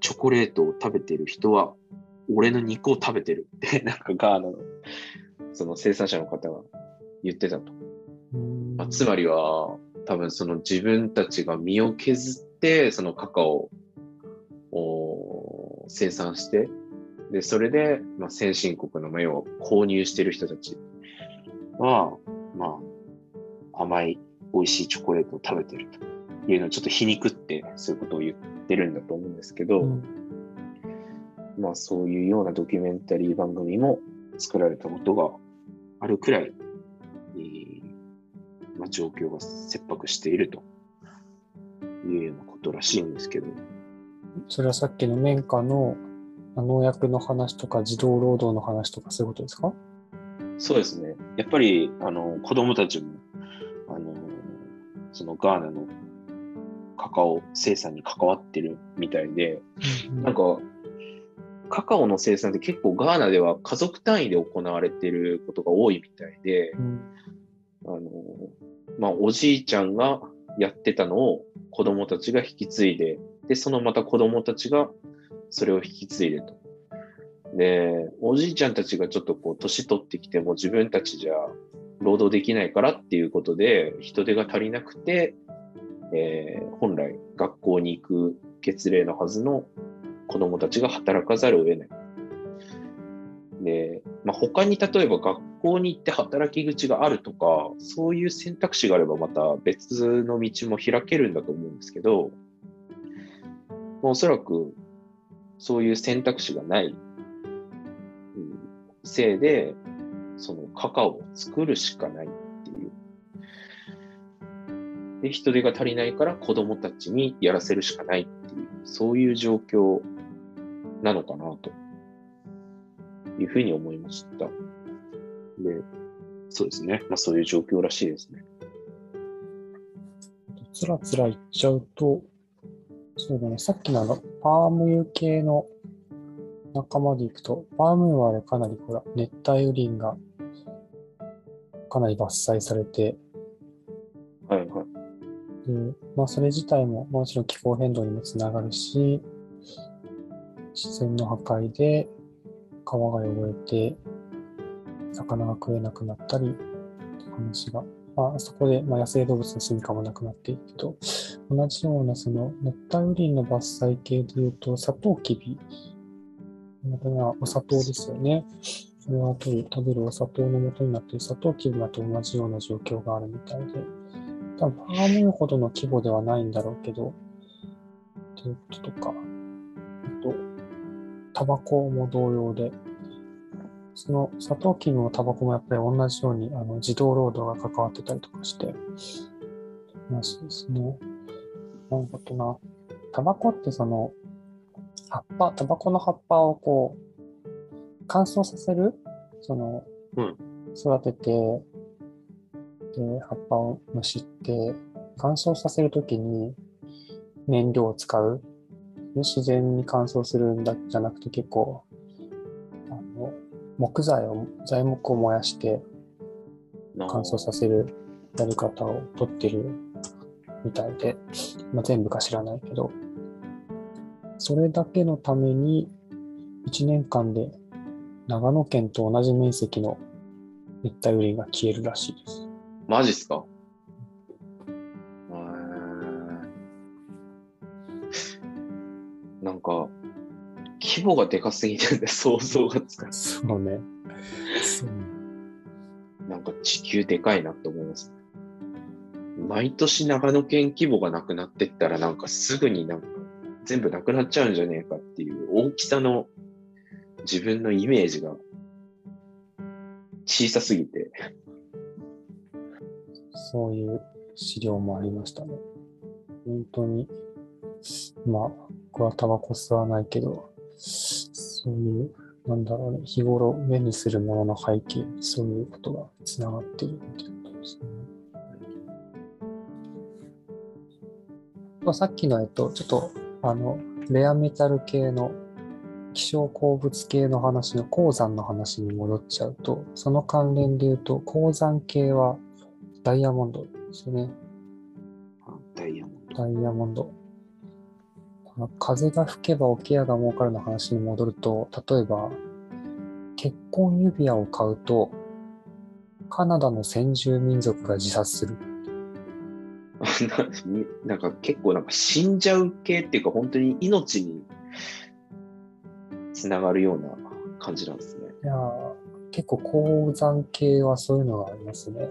Speaker 2: チョコレートを食べてる人は俺の肉を食べてる。って、なんかガーナのその生産者の方が言ってたと。
Speaker 1: うん。
Speaker 2: まあ、つまりは、多分その自分たちが身を削って、そのカカオを生産して、で、それで、まあ、先進国の目を購入してる人たちは、まあ、甘い、美味しいチョコレートを食べてるというのをちょっと皮肉って、そういうことを言ってるんだと思うんですけど、
Speaker 1: うん。
Speaker 2: まあ、そういうようなドキュメンタリー番組も作られたことがあるくらい、えーまあ、状況が切迫しているというようなことらしいんですけど、
Speaker 1: それはさっきの綿花のあ農薬の話とか児童労働の話とかそういうことですか？
Speaker 2: そうですね。やっぱり、あの、子供たちも、そのガーナのカカオ生産に関わってるみたいで、なんか、カカオの生産って結構ガーナでは家族単位で行われてることが多いみたいで、
Speaker 1: うん
Speaker 2: あの、まあ、おじいちゃんがやってたのを子供たちが引き継いで、で、そのまた子供たちがそれを引き継いでと。で、おじいちゃんたちがちょっとこう、年取ってきても自分たちじゃ労働できないからっていうことで、人手が足りなくて、えー本来学校に行く月齢のはずの子供たちが働かざるを得ない。で、まあ、他に例えば学校に行って働き口があるとか、そういう選択肢があればまた別の道も開けるんだと思うんですけど、おそらくそういう選択肢がない、うんせいで、そのカカオを作るしかないっていう。で、人手が足りないから子供たちにやらせるしかないっていう、そういう状況なのかなというふうに思いました。で、そうですね。まあそういう状況らしいですね。
Speaker 1: つらつら言っちゃうと、そうだね、さっきのあの、パーム油系の仲間でいくと、パーム油はあれかなりほら、熱帯雨林がかなり伐採されて、
Speaker 2: はいはい。
Speaker 1: でまあそれ自体ももちろん気候変動にもつながるし、自然の破壊で川が汚れて、魚が食えなくなったり、話が、まあそこで、まあ、野生動物の住処もなくなっていくと、同じようなその熱帯雨林の伐採系でいうと、サトウキビ、これはお砂糖ですよね。それは食べる食べるお砂糖の元になっているサトウキビだと同じような状況があるみたいで、多分パーム油ほどの規模ではないんだろうけど、っていうこととか、あと、タバコも同様で、そのサトウキビもタバコもやっぱり同じようにあの児童労働が関わってたりとかして、話ですね。なんかとな、タバコってその、葉っぱ、タバコの葉っぱをこう、乾燥させるその、
Speaker 2: うん。
Speaker 1: 育てて、で、葉っぱをむしって、乾燥させるときに燃料を使う。自然に乾燥するんだじゃなくて結構、あの、木材を、材木を燃やして乾燥させるやり方をとってるみたいで、まあ、全部か知らないけど、それだけのために1年間で長野県と同じ面積の熱帯雨林が消えるらしいです。
Speaker 2: マジっすか？なんか、規模がでかすぎてて想像がつかない。
Speaker 1: そうね。そう
Speaker 2: なんか地球でかいなって思います。毎年長野県規模がなくなってったらなんかすぐになんか全部なくなっちゃうんじゃねえかっていう大きさの自分のイメージが小さすぎて。
Speaker 1: そういう資料もありましたね。本当に、まあ、僕はタバコ吸わないけど、そういう、なんだろうね、日頃目にするものの背景にそういうことがつながっているってことですね。まあ、さっきの、えっと、ちょっと、あの、レアメタル系の希少鉱物系の話の鉱山の話に戻っちゃうと、その関連で言うと、鉱山系はダイヤモンドですよね。
Speaker 2: ダイヤモンド。
Speaker 1: ダイヤモンド。風が吹けば桶屋が儲かるの話に戻ると、例えば、結婚指輪を買うと、カナダの先住民族が自殺する。
Speaker 2: ななんか結構なんか死んじゃう系っていうか本当に命につながるような感じなんですね。
Speaker 1: いやー結構鉱山系はそういうのがありますね。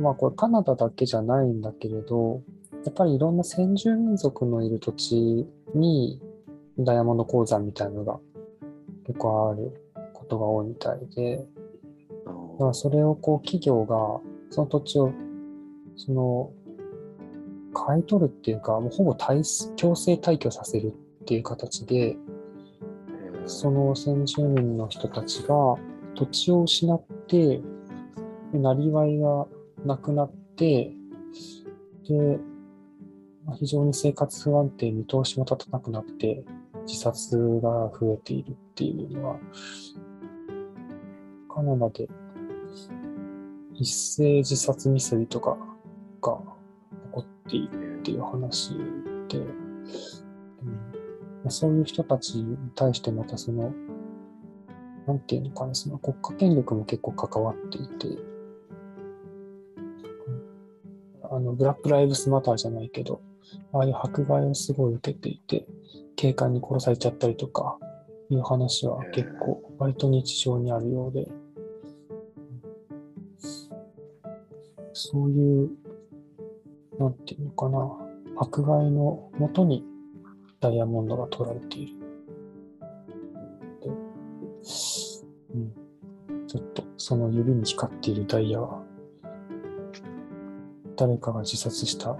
Speaker 1: まあこれカナダだけじゃないんだけれど、やっぱりいろんな先住民族のいる土地にダイヤモンド鉱山みたいなのが結構あることが多いみたいで、
Speaker 2: あ
Speaker 1: だからそれをこう企業がその土地をその買い取るっていうか、もうほぼ強制退去させるっていう形で、その先住民の人たちが土地を失って、でなりわいがなくなって、で、まあ非常に生活不安定、見通しも立たなくなって、自殺が増えているっていうのは、カナダで一斉自殺未遂とかが起こっているっていう話で、うん。まあそういう人たちに対してまたその、なんていうのかな、その国家権力も結構関わっていて、あの、ブラック・ライブスマターじゃないけど、ああいう迫害をすごい受けていて、警官に殺されちゃったりとか、いう話は結構割と日常にあるようで、そういう、なんていうのかな、迫害のもとにダイヤモンドが取られている。うん、ちょっとその指に光っているダイヤは、誰かが自殺した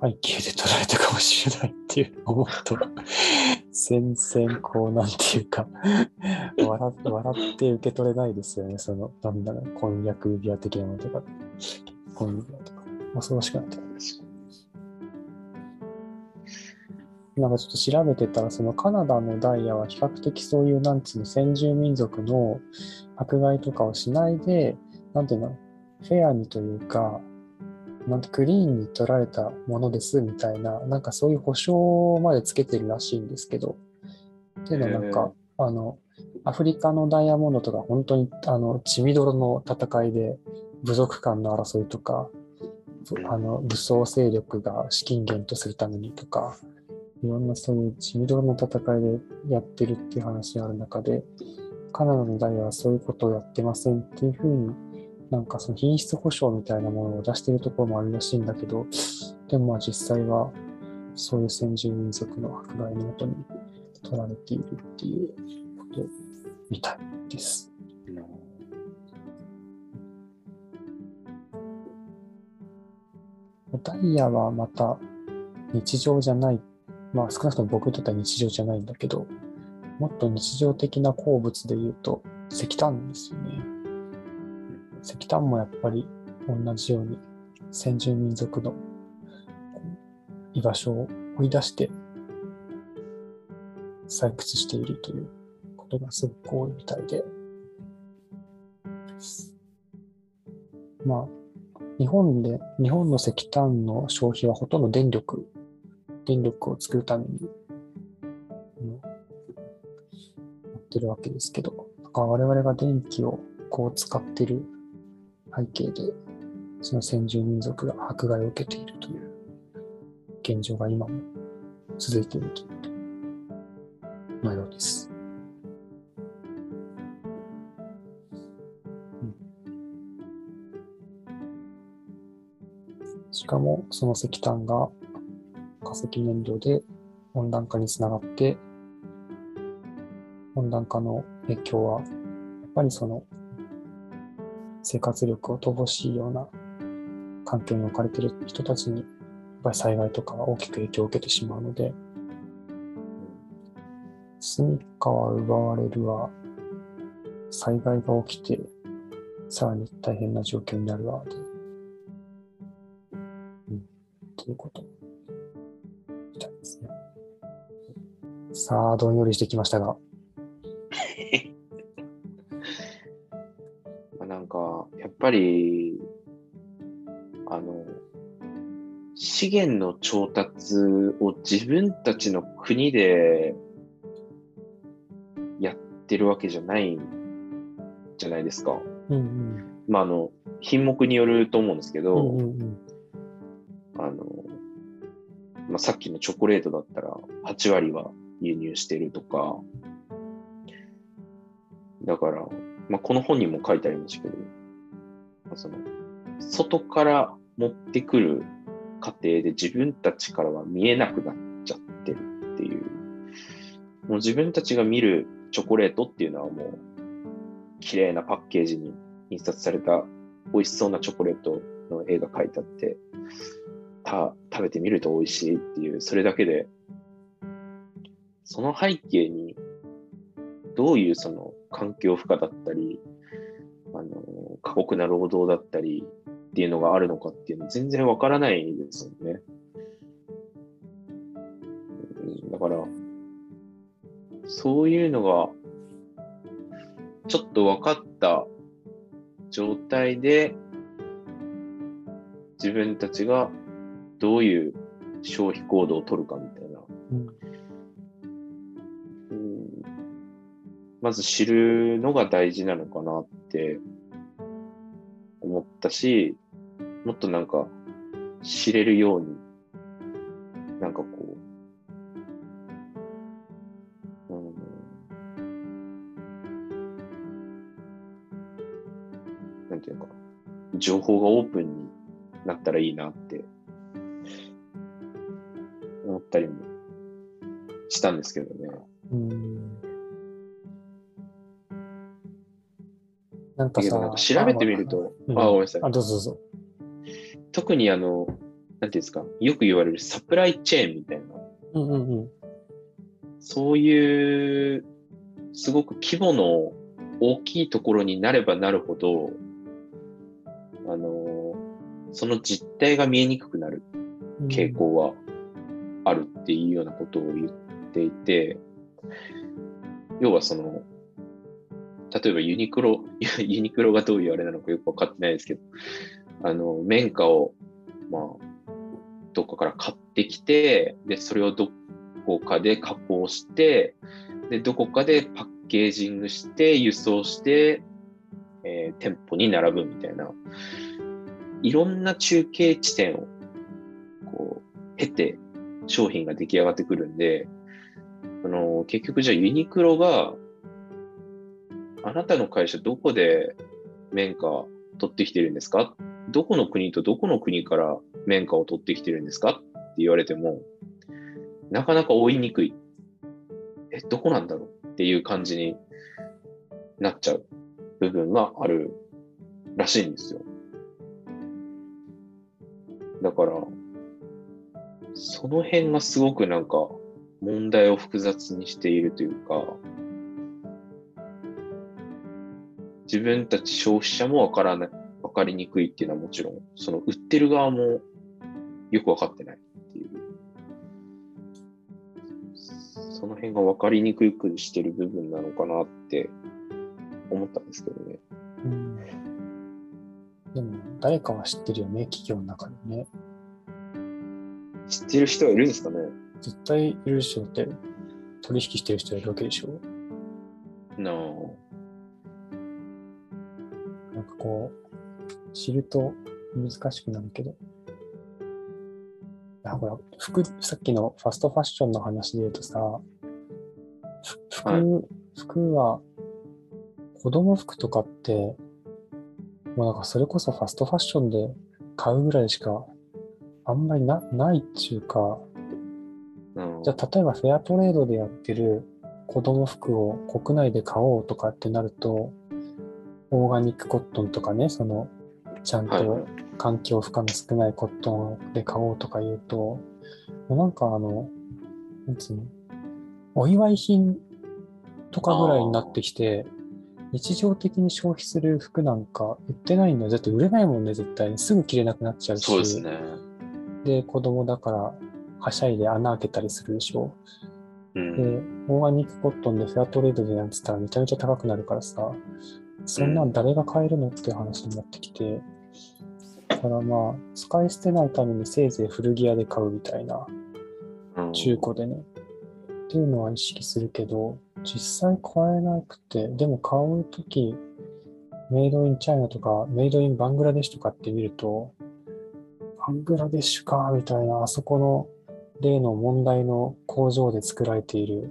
Speaker 1: 背景で取られたかもしれないっていう思うと、全然こう、なんていうか、笑笑って受け取れないですよね。その、なんだろう、婚約指輪的なものとか、結婚指輪とか、恐ろしくなってくるなんかちょっと調べてたら、そのカナダのダイヤは比較的そういう、なんつうの、先住民族の迫害とかをしないで、なんていうの、フェアにというか、なんてクリーンに取られたものですみたいな、なんかそういう保証までつけてるらしいんですけど、っていうのはなんか、あの、アフリカのダイヤモンドとか本当にあの血みどろの戦いで部族間の争いとか、あの武装勢力が資金源とするためにとか、いろんなそういう血みどろの戦いでやってるっていう話がある中で、カナダのダイヤはそういうことをやってませんっていうふうになんかその品質保証みたいなものを出しているところもあるらしいんだけど、でもまあ実際はそういう先住民族の迫害のもとに取られているっていうことみたいです。ダイヤはまた日常じゃない、まあ少なくとも僕にとっては日常じゃないんだけど、もっと日常的な鉱物で言うと石炭ですよね。石炭もやっぱり同じように先住民族の居場所を追い出して採掘しているということがすごく多いみたいで。まあ、日本で、日本の石炭の消費はほとんど電力、電力を作るために、うん、やってるわけですけど、だから我々が電気をこう使ってる背景で、その先住民族が迫害を受けているという現状が今も続いているというのようです。しかも、その石炭が化石燃料で温暖化につながって、温暖化の影響は、やっぱりその生活力を乏しいような環境に置かれている人たちに、やっぱり災害とかは大きく影響を受けてしまうので、住処は奪われるわ、災害が起きて、さらに大変な状況になるわで、うん、ということ。さあ、どんよりしてきましたが、
Speaker 2: まあなんか、やっぱり、あの、資源の調達を自分たちの国でやってるわけじゃないんじゃないですか。
Speaker 1: うんうん、
Speaker 2: まあ、あの、品目によると思うんですけど、
Speaker 1: うんうんうん、
Speaker 2: あの、まあ、さっきのチョコレートだったら、8割は輸入してるとか、だから、まあ、この本にも書いてありましたけど、その外から持ってくる過程で自分たちからは見えなくなっちゃってるっていう。もう自分たちが見るチョコレートっていうのはもう、綺麗なパッケージに印刷された美味しそうなチョコレートの絵が描いてあって、た食べてみると美味しいっていう、それだけで、その背景に、どういうその環境負荷だったり、あの、過酷な労働だったりっていうのがあるのかっていうの全然わからないですよね。だから、そういうのが、ちょっと分かった状態で、自分たちがどういう消費行動を取るかみたいな。まず知るのが大事なのかなって思ったし、もっとなんか知れるように、なんかこう、うん、なんていうか、情報がオープンになったらいいなって思ったりもしたんですけどね。
Speaker 1: うんなんかさ
Speaker 2: 調べてみると、
Speaker 1: うん
Speaker 2: あ、ごめんなさい。
Speaker 1: あ、どうぞどうぞ。
Speaker 2: 特にあの、なんていうんですか、よく言われるサプライチェーンみたいな、
Speaker 1: うんうんうん。
Speaker 2: そういう、すごく規模の大きいところになればなるほど、あの、その実態が見えにくくなる傾向はあるっていうようなことを言っていて、要はその、例えばユニクロ、ユニクロがどういうあれなのかよくわかってないですけど、あの、綿花を、まあ、どっかから買ってきて、で、それをどこかで加工して、で、どこかでパッケージングして、輸送して、えー店舗に並ぶみたいな、いろんな中継地点を、こう、経て、商品が出来上がってくるんで、あの、結局じゃあユニクロが、あなたの会社どこで綿花取ってきてるんですか？どこの国とどこの国から綿花を取ってきてるんですか？って言われても、なかなか追いにくい。え、どこなんだろう？っていう感じになっちゃう部分があるらしいんですよ。だから、その辺がすごくなんか問題を複雑にしているというか、自分たち消費者もわからない、わかりにくいっていうのはもちろん、その売ってる側もよくわかってないっていう。その辺がわかりにくくしてる部分なのかなって思ったんですけどね。
Speaker 1: うんでも、誰かは知ってるよね、企業の中でね。
Speaker 2: 知ってる人はいるんですかね
Speaker 1: 絶対いるでしょうって、取引してる人いるわけでしょ。
Speaker 2: なあ。
Speaker 1: こう、知ると難しくなるけど。あ、ほら、服、さっきのファストファッションの話で言うとさ、ふ服、
Speaker 2: はい
Speaker 1: 服は、子供服とかって、もうなんかそれこそファストファッションで買うぐらいしか、あんまりな、ないっていうか、
Speaker 2: うん
Speaker 1: じゃあ例えばフェアトレードでやってる子供服を国内で買おうとかってなると、オーガニックコットンとかね、その、ちゃん
Speaker 2: はいはい
Speaker 1: と環境負荷の少ないコットンで買おうとか言うと、もうなんかあの、なんつうの、お祝い品とかぐらいになってきて、日常的に消費する服なんか売ってないんだよ。だって売れないもんね、絶対に。すぐ着れなくなっちゃうし。
Speaker 2: そうですね。
Speaker 1: で、子供だから、はしゃいで穴開けたりするでしょ。で
Speaker 2: うん。、
Speaker 1: オーガニックコットンでフェアトレードでなんつったらめちゃめちゃ高くなるからさ、そんなん誰が買えるのっていう話になってきて、だからまあ、使い捨てないためにせいぜい古着屋で買うみたいな、
Speaker 2: うん
Speaker 1: 中古でね。っていうのは意識するけど、実際買えなくて、でも買うとき、メイドインチャイナとか、メイドインバングラデシュとかって見ると、バングラデシュか、みたいな、あそこの例の問題の工場で作られている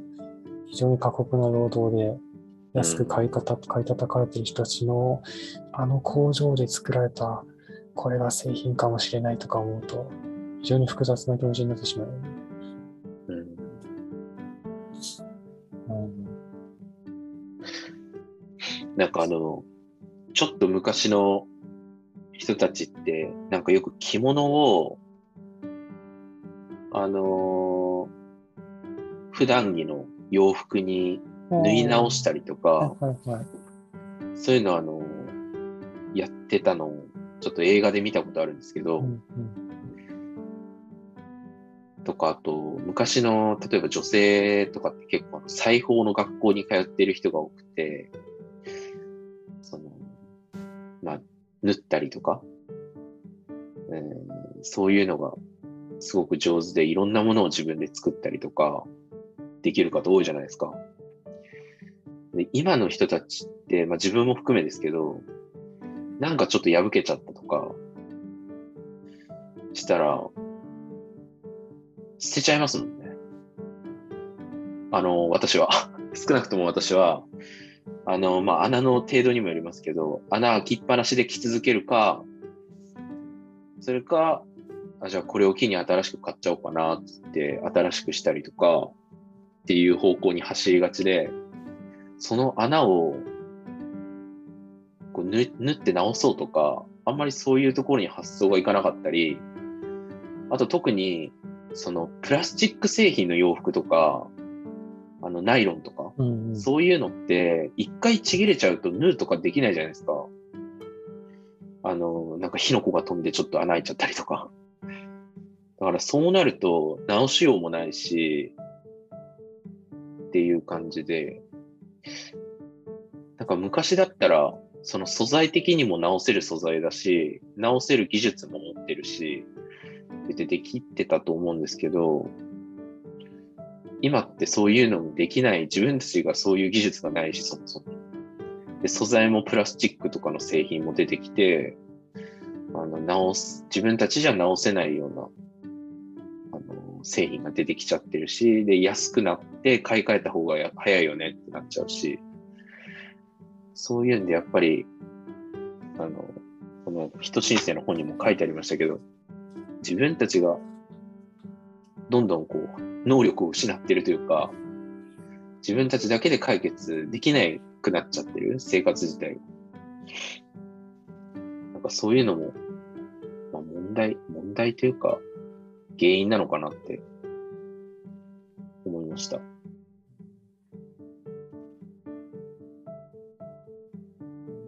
Speaker 1: 非常に過酷な労働で安く買い方、買い叩かれている人たちのあの工場で作られたこれが製品かもしれないとか思うと非常に複雑な気持ちになってしまう。
Speaker 2: うん。
Speaker 1: うん
Speaker 2: なんかあの、ちょっと昔の人たちって、なんかよく着物を、あのー普段着の洋服に縫い直したりとか。そういうのあのやってたのを、ちょっと映画で見たことあるんですけど、
Speaker 1: うんうん
Speaker 2: とか、あと、昔の、例えば女性とかって結構裁縫の学校に通っている人が多くて、その、まあ、縫ったりとか、うんそういうのがすごく上手で、いろんなものを自分で作ったりとか、できる方多いじゃないですか。で今の人たちって、まあ自分も含めですけど、なんかちょっと破けちゃったとか、したら、捨てちゃいますもんね。あの、私は。少なくとも私は、あの、まあ、穴の程度にもよりますけど、穴開きっぱなしで着続けるか、それか、あじゃあこれを機に新しく買っちゃおうかなってって、新しくしたりとか、っていう方向に走りがちで、その穴をこう縫縫って直そうとか、あんまりそういうところに発想がいかなかったり、あと特に、そのプラスチック製品の洋服とか、あのナイロンとか、
Speaker 1: うんうん
Speaker 2: そういうのって、一回ちぎれちゃうと縫うとかできないじゃないですか。あの、なんか火の粉が飛んでちょっと穴開いちゃったりとか。だからそうなると直しようもないし、っていう感じで、なんか昔だったら、その素材的にも直せる素材だし、直せる技術も持ってるし、でできてたと思うんですけど、今ってそういうのもできない、自分たちがそういう技術がないし、そもそも。で、素材もプラスチックとかの製品も出てきて、あの、直す、自分たちじゃ直せないような、製品が出てきちゃってるし、で、安くなって買い替えた方が早いよねってなっちゃうし、そういうんでやっぱり、あの、この人申請の本にも書いてありましたけど、自分たちがどんどんこう、能力を失ってるというか、自分たちだけで解決できなくなっちゃってる、生活自体が。なんかそういうのも、まあ、問題、問題というか、原因なのかなって思いました。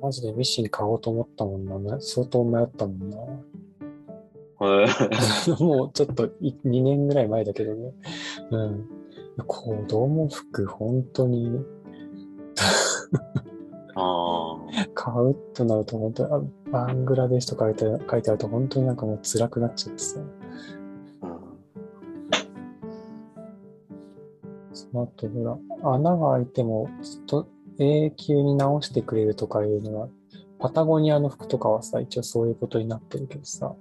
Speaker 1: マジでミシン買おうと思ったもんな。相当迷ったもんな。
Speaker 2: はい
Speaker 1: もうちょっとい2年ぐらい前だけどね。うん。子供服、本当に
Speaker 2: あ
Speaker 1: 買うとなると、本当にあバングラデシュとか書いて書いてあると、本当になんかもう辛くなっちゃってさ。その後、ほら、穴が開いてもずっと永久に直してくれるとかいうのは、パタゴニアの服とかはさ、一応そういうことになってるけどさ、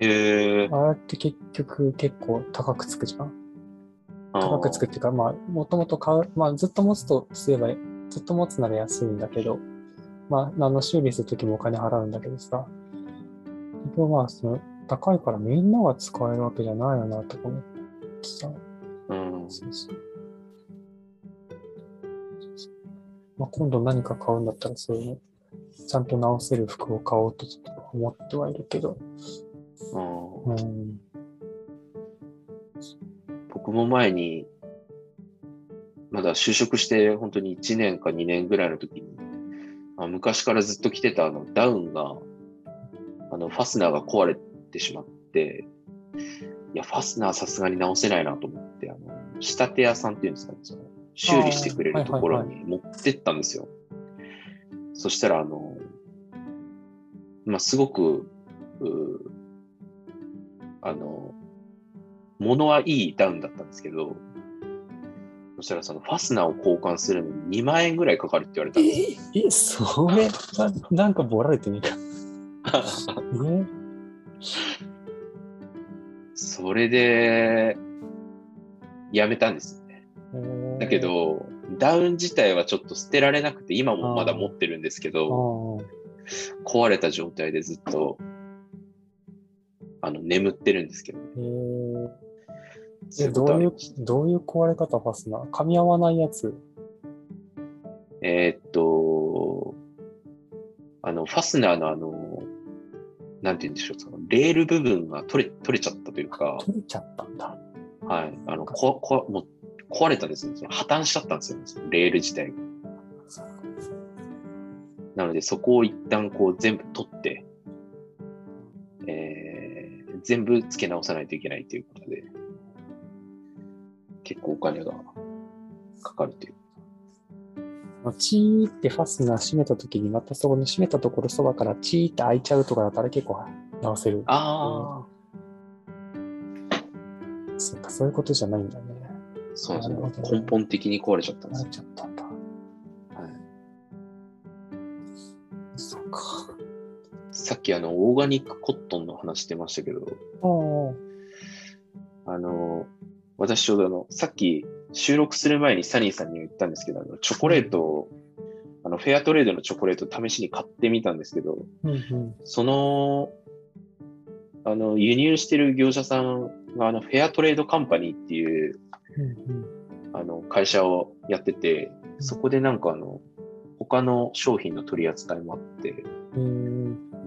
Speaker 2: へえ。
Speaker 1: あれって結局結構高くつくじゃん。高くつくっていうか、まあ、もともと買う、まあ、ずっと持つとすれば、ずっと持つなら安いんだけど、まあ、あの、修理するときもお金払うんだけどさ、結局まあ、その、高いからみんなが使えるわけじゃないよな、とか思ってさ、
Speaker 2: うん。
Speaker 1: そうそう。まあ、今度何か買うんだったら、そういうの、ちゃんと直せる服を買おうとちょっと思ってはいるけど、
Speaker 2: うん
Speaker 1: うん。
Speaker 2: 僕も前に、まだ就職して本当に1年か2年ぐらいの時に、あ昔からずっと着てたあのダウンが、あのファスナーが壊れてしまって、いや、ファスナーさすがに直せないなと思って、あの、仕立て屋さんっていうんですかね、その修理してくれるところに持ってったんですよ。そしたら、あの、まあ、すごく、うあの、物はいいダウンだったんですけど、そしたらそのファスナーを交換するのに2万円ぐらいかかるって言われたんですよ。
Speaker 1: え、それ、ななんかボラれてね えか。え
Speaker 2: それで、やめたんですよね。だけ、ど、ダウン自体はちょっと捨てられなくて、今もまだ持ってるんですけ
Speaker 1: あ
Speaker 2: ど、
Speaker 1: ー。
Speaker 2: 壊れた状態でずっと、あの、眠ってるんですけど、
Speaker 1: えー。
Speaker 2: そういう
Speaker 1: えどういうどういう壊れ方ファスナー噛み合わないやつ？
Speaker 2: えーっと、あの、ファスナーのあの、なんて言うんでしょう、そのレール部分が取れ、取れちゃったというか、
Speaker 1: 取れちゃったんだ。
Speaker 2: はい、あの、こ、こ、もう壊れたんですよ。その破綻しちゃったんですよ、そのレール自体が。なので、そこを一旦こう全部取って、えー、全部付け直さないといけないということで、結構お金がかかるという。
Speaker 1: あのチーってファスナー閉めたときに、またそこの閉めたところそばからチーって開いちゃうとかだったら結構直せる。
Speaker 2: ああ、
Speaker 1: そっか、そういうことじゃないんだね。
Speaker 2: そうですよ
Speaker 1: なるほど
Speaker 2: 根本的に壊れちゃったんですよ
Speaker 1: なっ。ちゃったんだ。
Speaker 2: はい
Speaker 1: そっか。
Speaker 2: さっきあの、オーガニックコットンの話してましたけど、あの、私ちょうどあの、さっき収録する前にサニーさんには言ったんですけど、あのチョコレートを、あの、フェアトレードのチョコレートを試しに買ってみたんですけど、
Speaker 1: うんうん。
Speaker 2: その、あの、輸入してる業者さんが、あの、フェアトレードカンパニーっていう、
Speaker 1: うん
Speaker 2: あの、会社をやってて、そこでなんかあの、他の商品の取り扱いもあって、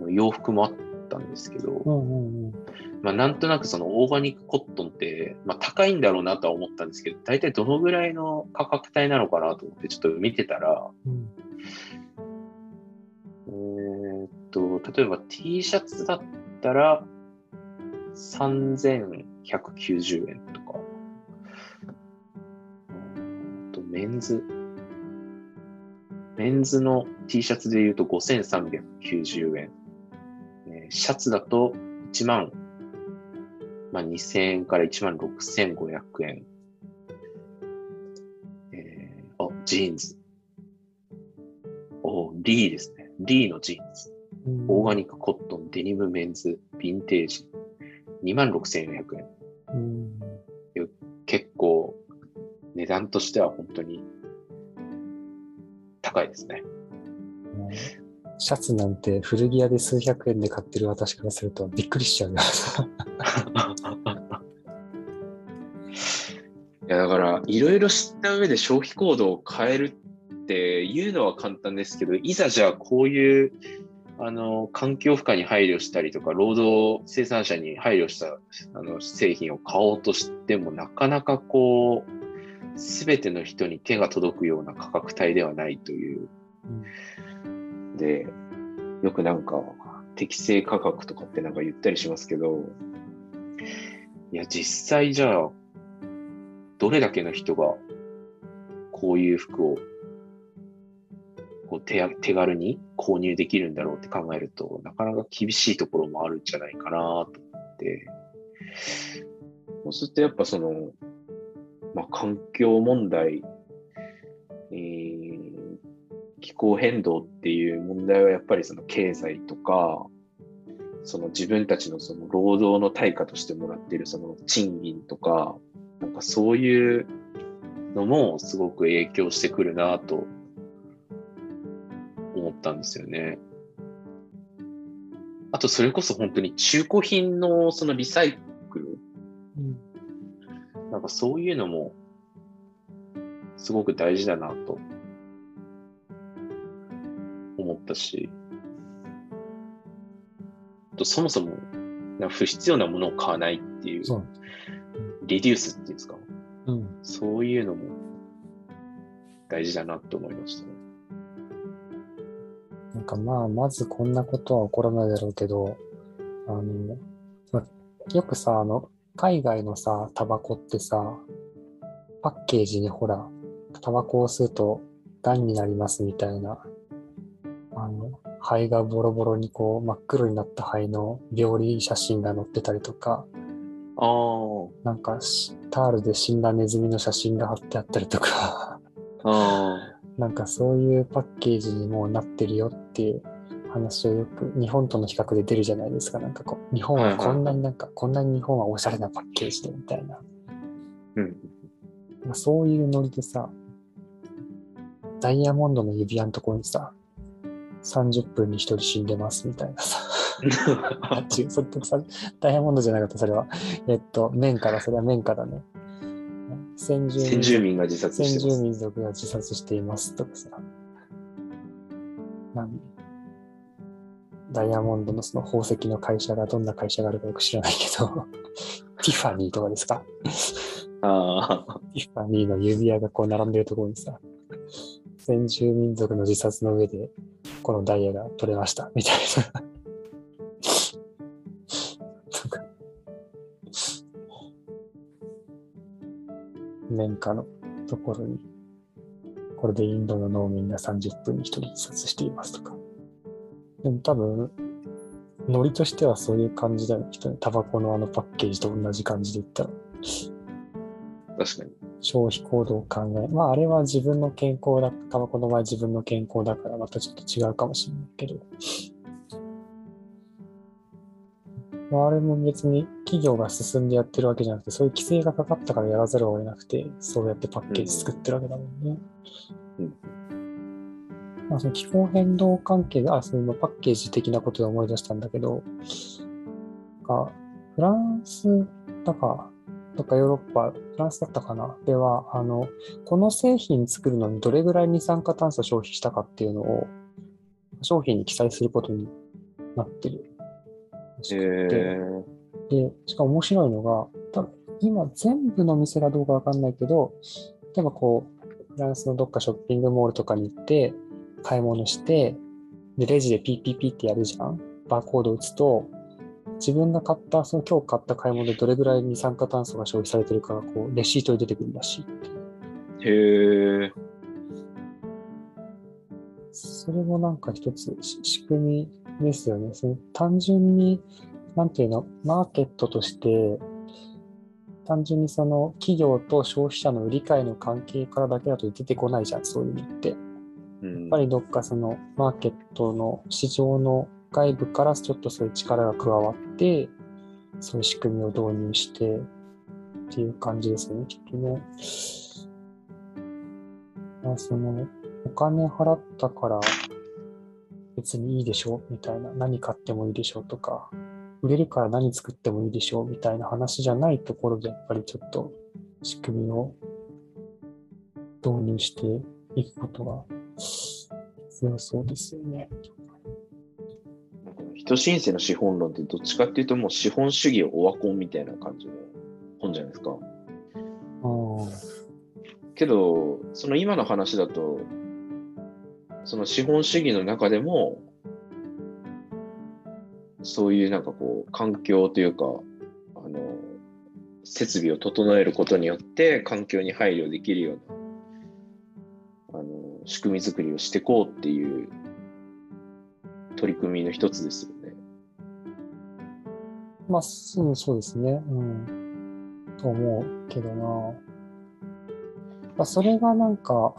Speaker 2: 洋服もあったんですけど、
Speaker 1: うんうんうん。
Speaker 2: まあ、なんとなくそのオーガニックコットンって、まあ、高いんだろうなとは思ったんですけど、大体どのぐらいの価格帯なのかなと思ってちょっと見てたら、
Speaker 1: うん
Speaker 2: えーっと、例えば T シャツだったら3190円とか、うーんとメンズ、メンズの T シャツで言うと5390円、えーシャツだと1万、まあ、2000円から1万6500円、えー、あ、ジーンズ。おリーですね。リーのジーンズ。
Speaker 1: うん
Speaker 2: オーガニックコットン、デニムメンズ、ヴィンテージ。26,400円。
Speaker 1: うん
Speaker 2: 結構、値段としては本当に高いですね。
Speaker 1: もうシャツなんて古着屋で数百円で買ってる私からするとびっくりしちゃうな。
Speaker 2: いや、だから、いろいろ知った上で消費行動を変えるっていうのは簡単ですけど、いざじゃあこういう、あの、環境負荷に配慮したりとか、労働生産者に配慮したあの製品を買おうとしても、なかなかこう、すべての人に手が届くような価格帯ではないという。で、よくなんか、適正価格とかってなんか言ったりしますけど、いや、実際じゃあ、どれだけの人がこういう服をこう手手軽に購入できるんだろうって考えると、なかなか厳しいところもあるんじゃないかなと思って、そうするとやっぱその、まあ、環境問題、えー気候変動っていう問題はやっぱりその経済とか、その自分たちのその労働の対価としてもらっているその賃金とか、なんかそういうのもすごく影響してくるなと思ったんですよね。あとそれこそ本当に中古品のそのリサイクル、
Speaker 1: うん
Speaker 2: なんかそういうのもすごく大事だなと思ったし、あとそもそも不必要なものを買わないっていう、
Speaker 1: そう。
Speaker 2: リデュースっていうんですか、
Speaker 1: うん。
Speaker 2: そういうのも大事だなと思いましたね。
Speaker 1: なんかまあ、まずこんなことは起こらないだろうけど、あの、まよくさ、あの、海外のさ、タバコってさ、パッケージにほら、タバコを吸うと癌になりますみたいな、肺がボロボロにこう真っ黒になった肺の病理写真が載ってたりとか、
Speaker 2: ああ、
Speaker 1: なんかしタールで死んだネズミの写真が貼ってあったりとか、
Speaker 2: あ
Speaker 1: なんかそういうパッケージにもうなってるよっていう話をよく日本との比較で出るじゃないですか。なんかこう、日本はこんなになんか、こんなに日本はおしゃれなパッケージでみたいな。
Speaker 2: うん。
Speaker 1: そういうノリでさ、ダイヤモンドの指輪のところにさ、30分に1人死んでますみたいなさ。ダイヤモンドじゃなかった、それは。えっと、綿花だ、それは綿花だね。先住
Speaker 2: 先住民が自殺
Speaker 1: 先
Speaker 2: してます。
Speaker 1: 住民族が自殺していますとかさ。なんダイヤモンドのその宝石の会社がどんな会社があるかよく知らないけど、ティファニーとかですか？
Speaker 2: ああ。
Speaker 1: ティファニーの指輪がこう並んでるところにさ、先住民族の自殺の上でこのダイヤが取れましたみたいな。とか年下のところに、これでインドの農民が30分に1人自殺していますとか。でも多分、ノリとしてはそういう感じだよね。タバコのあのパッケージと同じ感じで言ったら。
Speaker 2: 確かに。
Speaker 1: 消費行動を考え、まああれは自分の健康だ、タバコの場合自分の健康だからまたちょっと違うかもしれないけど、まああれも別に企業が進んでやってるわけじゃなくて、そういう規制がかかったからやらざるを得なくて、そうやってパッケージ作ってるわけだもんね。
Speaker 2: うん
Speaker 1: まあその気候変動関係で、あ、そのパッケージ的なことで思い出したんだけど、フランスだか、とかヨーロッパ、フランスだったかな？では、あの、この製品作るのにどれぐらい二酸化炭素消費したかっていうのを商品に記載することになってるらし
Speaker 2: え
Speaker 1: くて。
Speaker 2: ー、
Speaker 1: で、しかも面白いのが、多分今全部の店がどうかわかんないけど、例えばこう、フランスのどっかショッピングモールとかに行って、買い物して、で、レジでピッピッピってやるじゃん？バーコード打つと、自分が買った、その今日買った買い物でどれぐらい二酸化炭素が消費されてるかが、こう、レシートに出てくるらしい。
Speaker 2: へえ。
Speaker 1: それもなんか一つし仕組みですよね。その単純に、なんていうの、マーケットとして、単純にその企業と消費者の売り買いの関係からだけだと出てこないじゃん、そういうのって。や
Speaker 2: うん
Speaker 1: っぱりどっかそのマーケットの市場の外部からちょっとそういう力が加わって、そういう仕組みを導入してっていう感じですよね、きっとね。あ、その、お金払ったから別にいいでしょみたいな、何買ってもいいでしょとか、売れるから何作ってもいいでしょみたいな話じゃないところで、やっぱりちょっと仕組みを導入していくことが必要そうですよね。
Speaker 2: なんか人申請の資本論ってどっちかっていうともう資本主義をオワコンみたいな感じの本じゃないですか。けど、その今の話だと、その資本主義の中でも、そういうなんかこう、環境というか、あの、設備を整えることによって環境に配慮できるような、あの、仕組み作りをしていこうっていう取り組みの一つですよね。
Speaker 1: まあ、そうそうですね。うん。と思うけどな。まあ、それがなんか、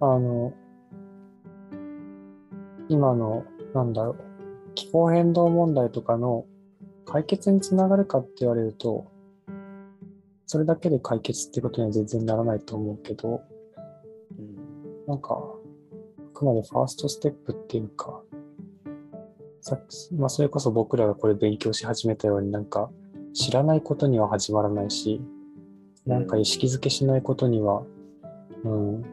Speaker 1: あの、今の、なんだろう、気候変動問題とかの解決につながるかって言われると、それだけで解決ってことには全然ならないと思うけど、
Speaker 2: うん
Speaker 1: なんか、あくまでファーストステップっていうか、さっき、まあ、それこそ僕らがこれ勉強し始めたようになんか、知らないことには始まらないし、なんか意識づけしないことには、うん、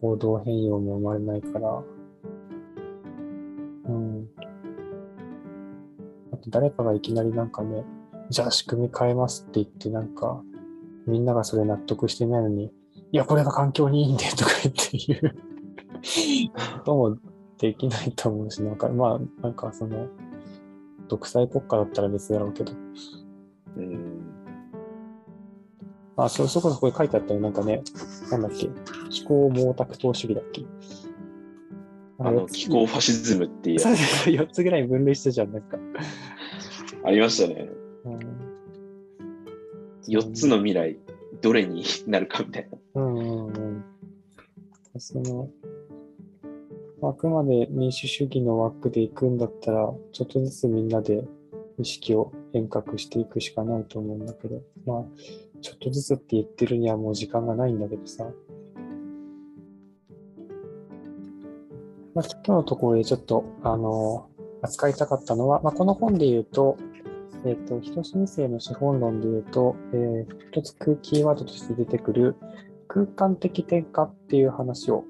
Speaker 1: 行動変容も生まれないから、うん。あと誰かがいきなりなんかね、じゃあ仕組み変えますって言ってなんか、みんながそれ納得してないのに、いや、これが環境にいいんでとか言って言うこ ともできないと思うし、なんか、まあ、なんかその、独裁国家だったら別だろうけど、
Speaker 2: うん
Speaker 1: あ、そ、そこそこに書いてあったよ。なんかね、なんだっけ、気候毛沢東主義だっけ。
Speaker 2: あの、気候ファシズムっていう
Speaker 1: そうそうそう、4つぐらい分類してたじゃん、なんか。
Speaker 2: ありましたね。
Speaker 1: うん
Speaker 2: 4つの未来、どれになるかみたいな。
Speaker 1: うんうんうん。その、あくまで民主主義の枠で行くんだったら、ちょっとずつみんなで意識を変革していくしかないと思うんだけど、まあ、ちょっとずつって言ってるにはもう時間がないんだけどさ。まあ、今日のところでちょっと、あの、扱いたかったのは、まあ、この本で言うと、えっ、ー、と、人申請の資本論で言うと、えー、一つ空キーワードとして出てくる空間的転化っていう話を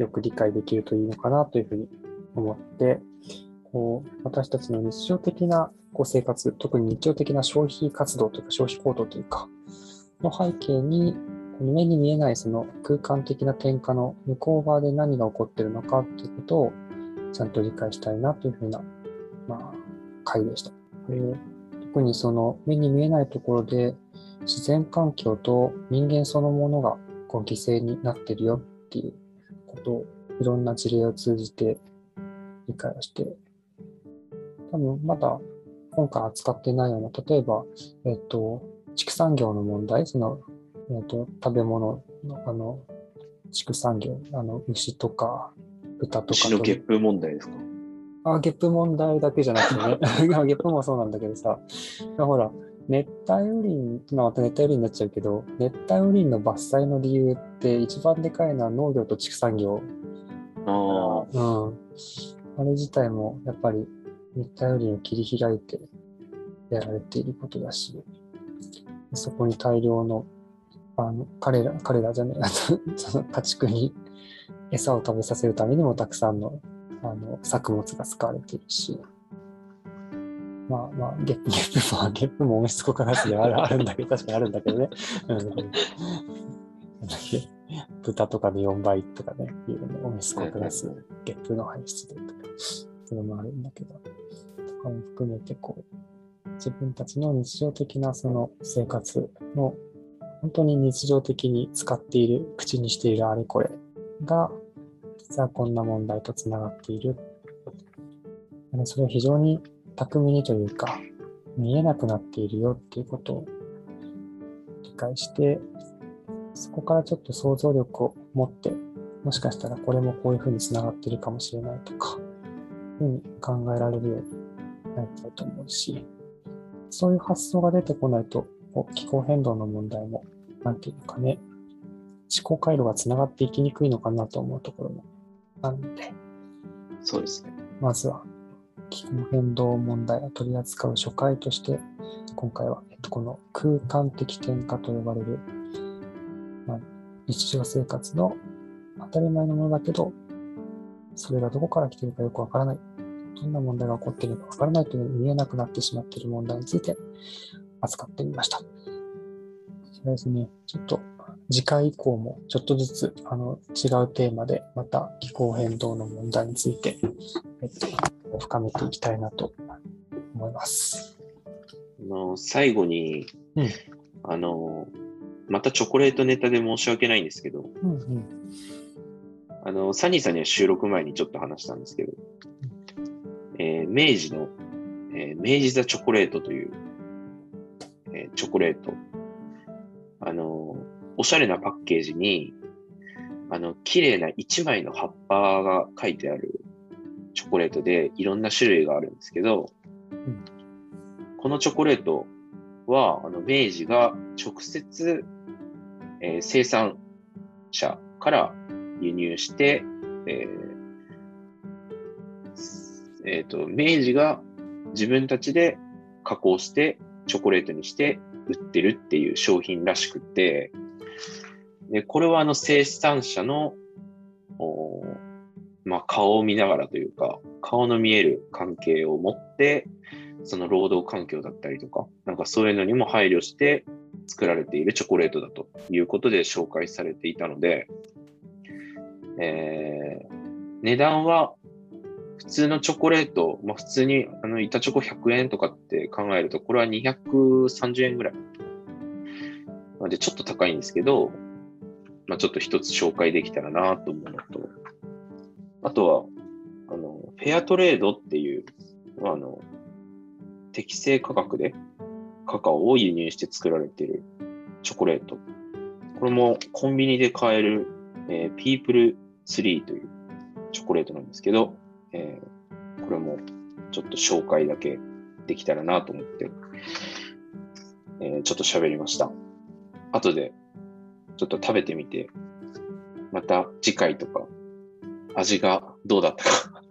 Speaker 1: よく理解できるといいのかなというふうに思って、こう私たちの日常的なこう生活、特に日常的な消費活動というか消費行動というか、の背景に、この目に見えないその空間的な転化の向こう側で何が起こってるのかということをちゃんと理解したいなというふうな、まあ、回でした。特にその目に見えないところで自然環境と人間そのものがこう犠牲になってるよっていうことをいろんな事例を通じて理解をして、多分まだ今回扱ってないような、例えば、えっ、と、畜産業の問題、その、えっ、と、食べ物の、あの、畜産業、あの、牛とか豚とか。
Speaker 2: 牛のゲップ問題ですか？
Speaker 1: あ、ゲップ問題だけじゃなくてね、ゲップもそうなんだけどさ、ほら、熱帯雨林、まあ、また熱帯雨林になっちゃうけど、熱帯雨林の伐採の理由って一番でかいのは農業と畜産業。
Speaker 2: あ
Speaker 1: うん。あれ自体もやっぱり熱帯雨林を切り開いてやられていることだし、そこに大量の、あの彼ら、彼らじゃない、その家畜に餌を食べさせるためにもたくさんのあの作物が使われているし、まあまあ、ゲップ、ゲップも、ゲップも温室効果ガスであるあるんだけど、確かにあるんだけどね。豚とかで4倍とかね、いうね、温室効果ガス、ゲップの排出でとか、それもあるんだけど、とかも含めて、こう、自分たちの日常的なその生活の、本当に日常的に使っている、口にしているあれこれが、実はこんな問題とつながっている。それは非常に巧みにというか、見えなくなっているよっていうことを理解して、そこからちょっと想像力を持って、もしかしたらこれもこういうふうにつながっているかもしれないとか、ふうに考えられるようになりたいと思うし、そういう発想が出てこないと、気候変動の問題も、なんていうのかね、思考回路がつながっていきにくいのかなと思うところもあるので、
Speaker 2: そうですね。
Speaker 1: まずは気候変動問題を取り扱う初回として、今回は、えっと、この空間的転化と呼ばれる、まあ、日常生活の当たり前のものだけど、それがどこから来ているかよくわからない。どんな問題が起こっているかわからないというのに見えなくなってしまっている問題について扱ってみました。そうですね。ちょっと次回以降もちょっとずつあの違うテーマでまた気候変動の問題について、えっと、深めていきたいなと思います。
Speaker 2: あの最後に、
Speaker 1: うん、
Speaker 2: あのまたチョコレートネタで申し訳ないんですけど、
Speaker 1: うんうん、
Speaker 2: あのサニーさんには収録前にちょっと話したんですけど、えー、明治の、えー、明治ザチョコレートという、えー、チョコレート、あのおしゃれなパッケージに、あの、綺麗な一枚の葉っぱが書いてあるチョコレートでいろんな種類があるんですけど、
Speaker 1: うん、
Speaker 2: このチョコレートは、あの、明治が直接、えー、生産者から輸入して、えーえーと、明治が自分たちで加工してチョコレートにして売ってるっていう商品らしくて、でこれはあの生産者のまあ、顔を見ながらというか、顔の見える関係を持って、その労働環境だったりとか、なんかそういうのにも配慮して作られているチョコレートだということで紹介されていたので、えー、値段は普通のチョコレート、まあ、普通にあの板チョコ100円とかって考えると、これは230円ぐらい。でちょっと高いんですけど、まあ、ちょっと一つ紹介できたらなと思うのと、あとは、あの、フェアトレードっていう、あの、適正価格でカカオを輸入して作られているチョコレート。これもコンビニで買える、えー、ピープルツリーというチョコレートなんですけど、えーこれもちょっと紹介だけできたらなと思って、えーちょっと喋りました。後でちょっと食べてみて、また次回とか味がどうだったか。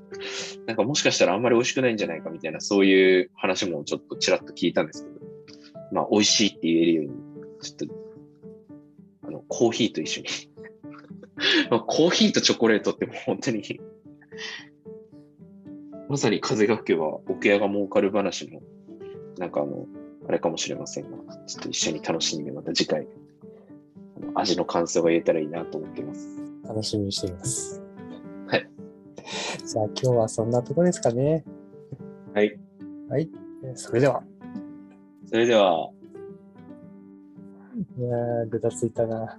Speaker 2: なんかもしかしたらあんまり美味しくないんじゃないかみたいな、そういう話もちょっとちらっと聞いたんですけど、まあ美味しいって言えるように、ちょっと、あの、コーヒーと一緒に。まコーヒーとチョコレートってもう本当に、まさに風が吹けば桶屋が儲かる話の、なんかあの、あれかもしれませんが、ちょっと一緒に楽しんでまた次回、味の感想が言えたらいいなと思っています。
Speaker 1: 楽しみにしています。
Speaker 2: はい。
Speaker 1: じゃあ今日はそんなところですかね。
Speaker 2: はい。
Speaker 1: はい。えーそれでは。
Speaker 2: それでは、
Speaker 1: いやー、ぐだついたな。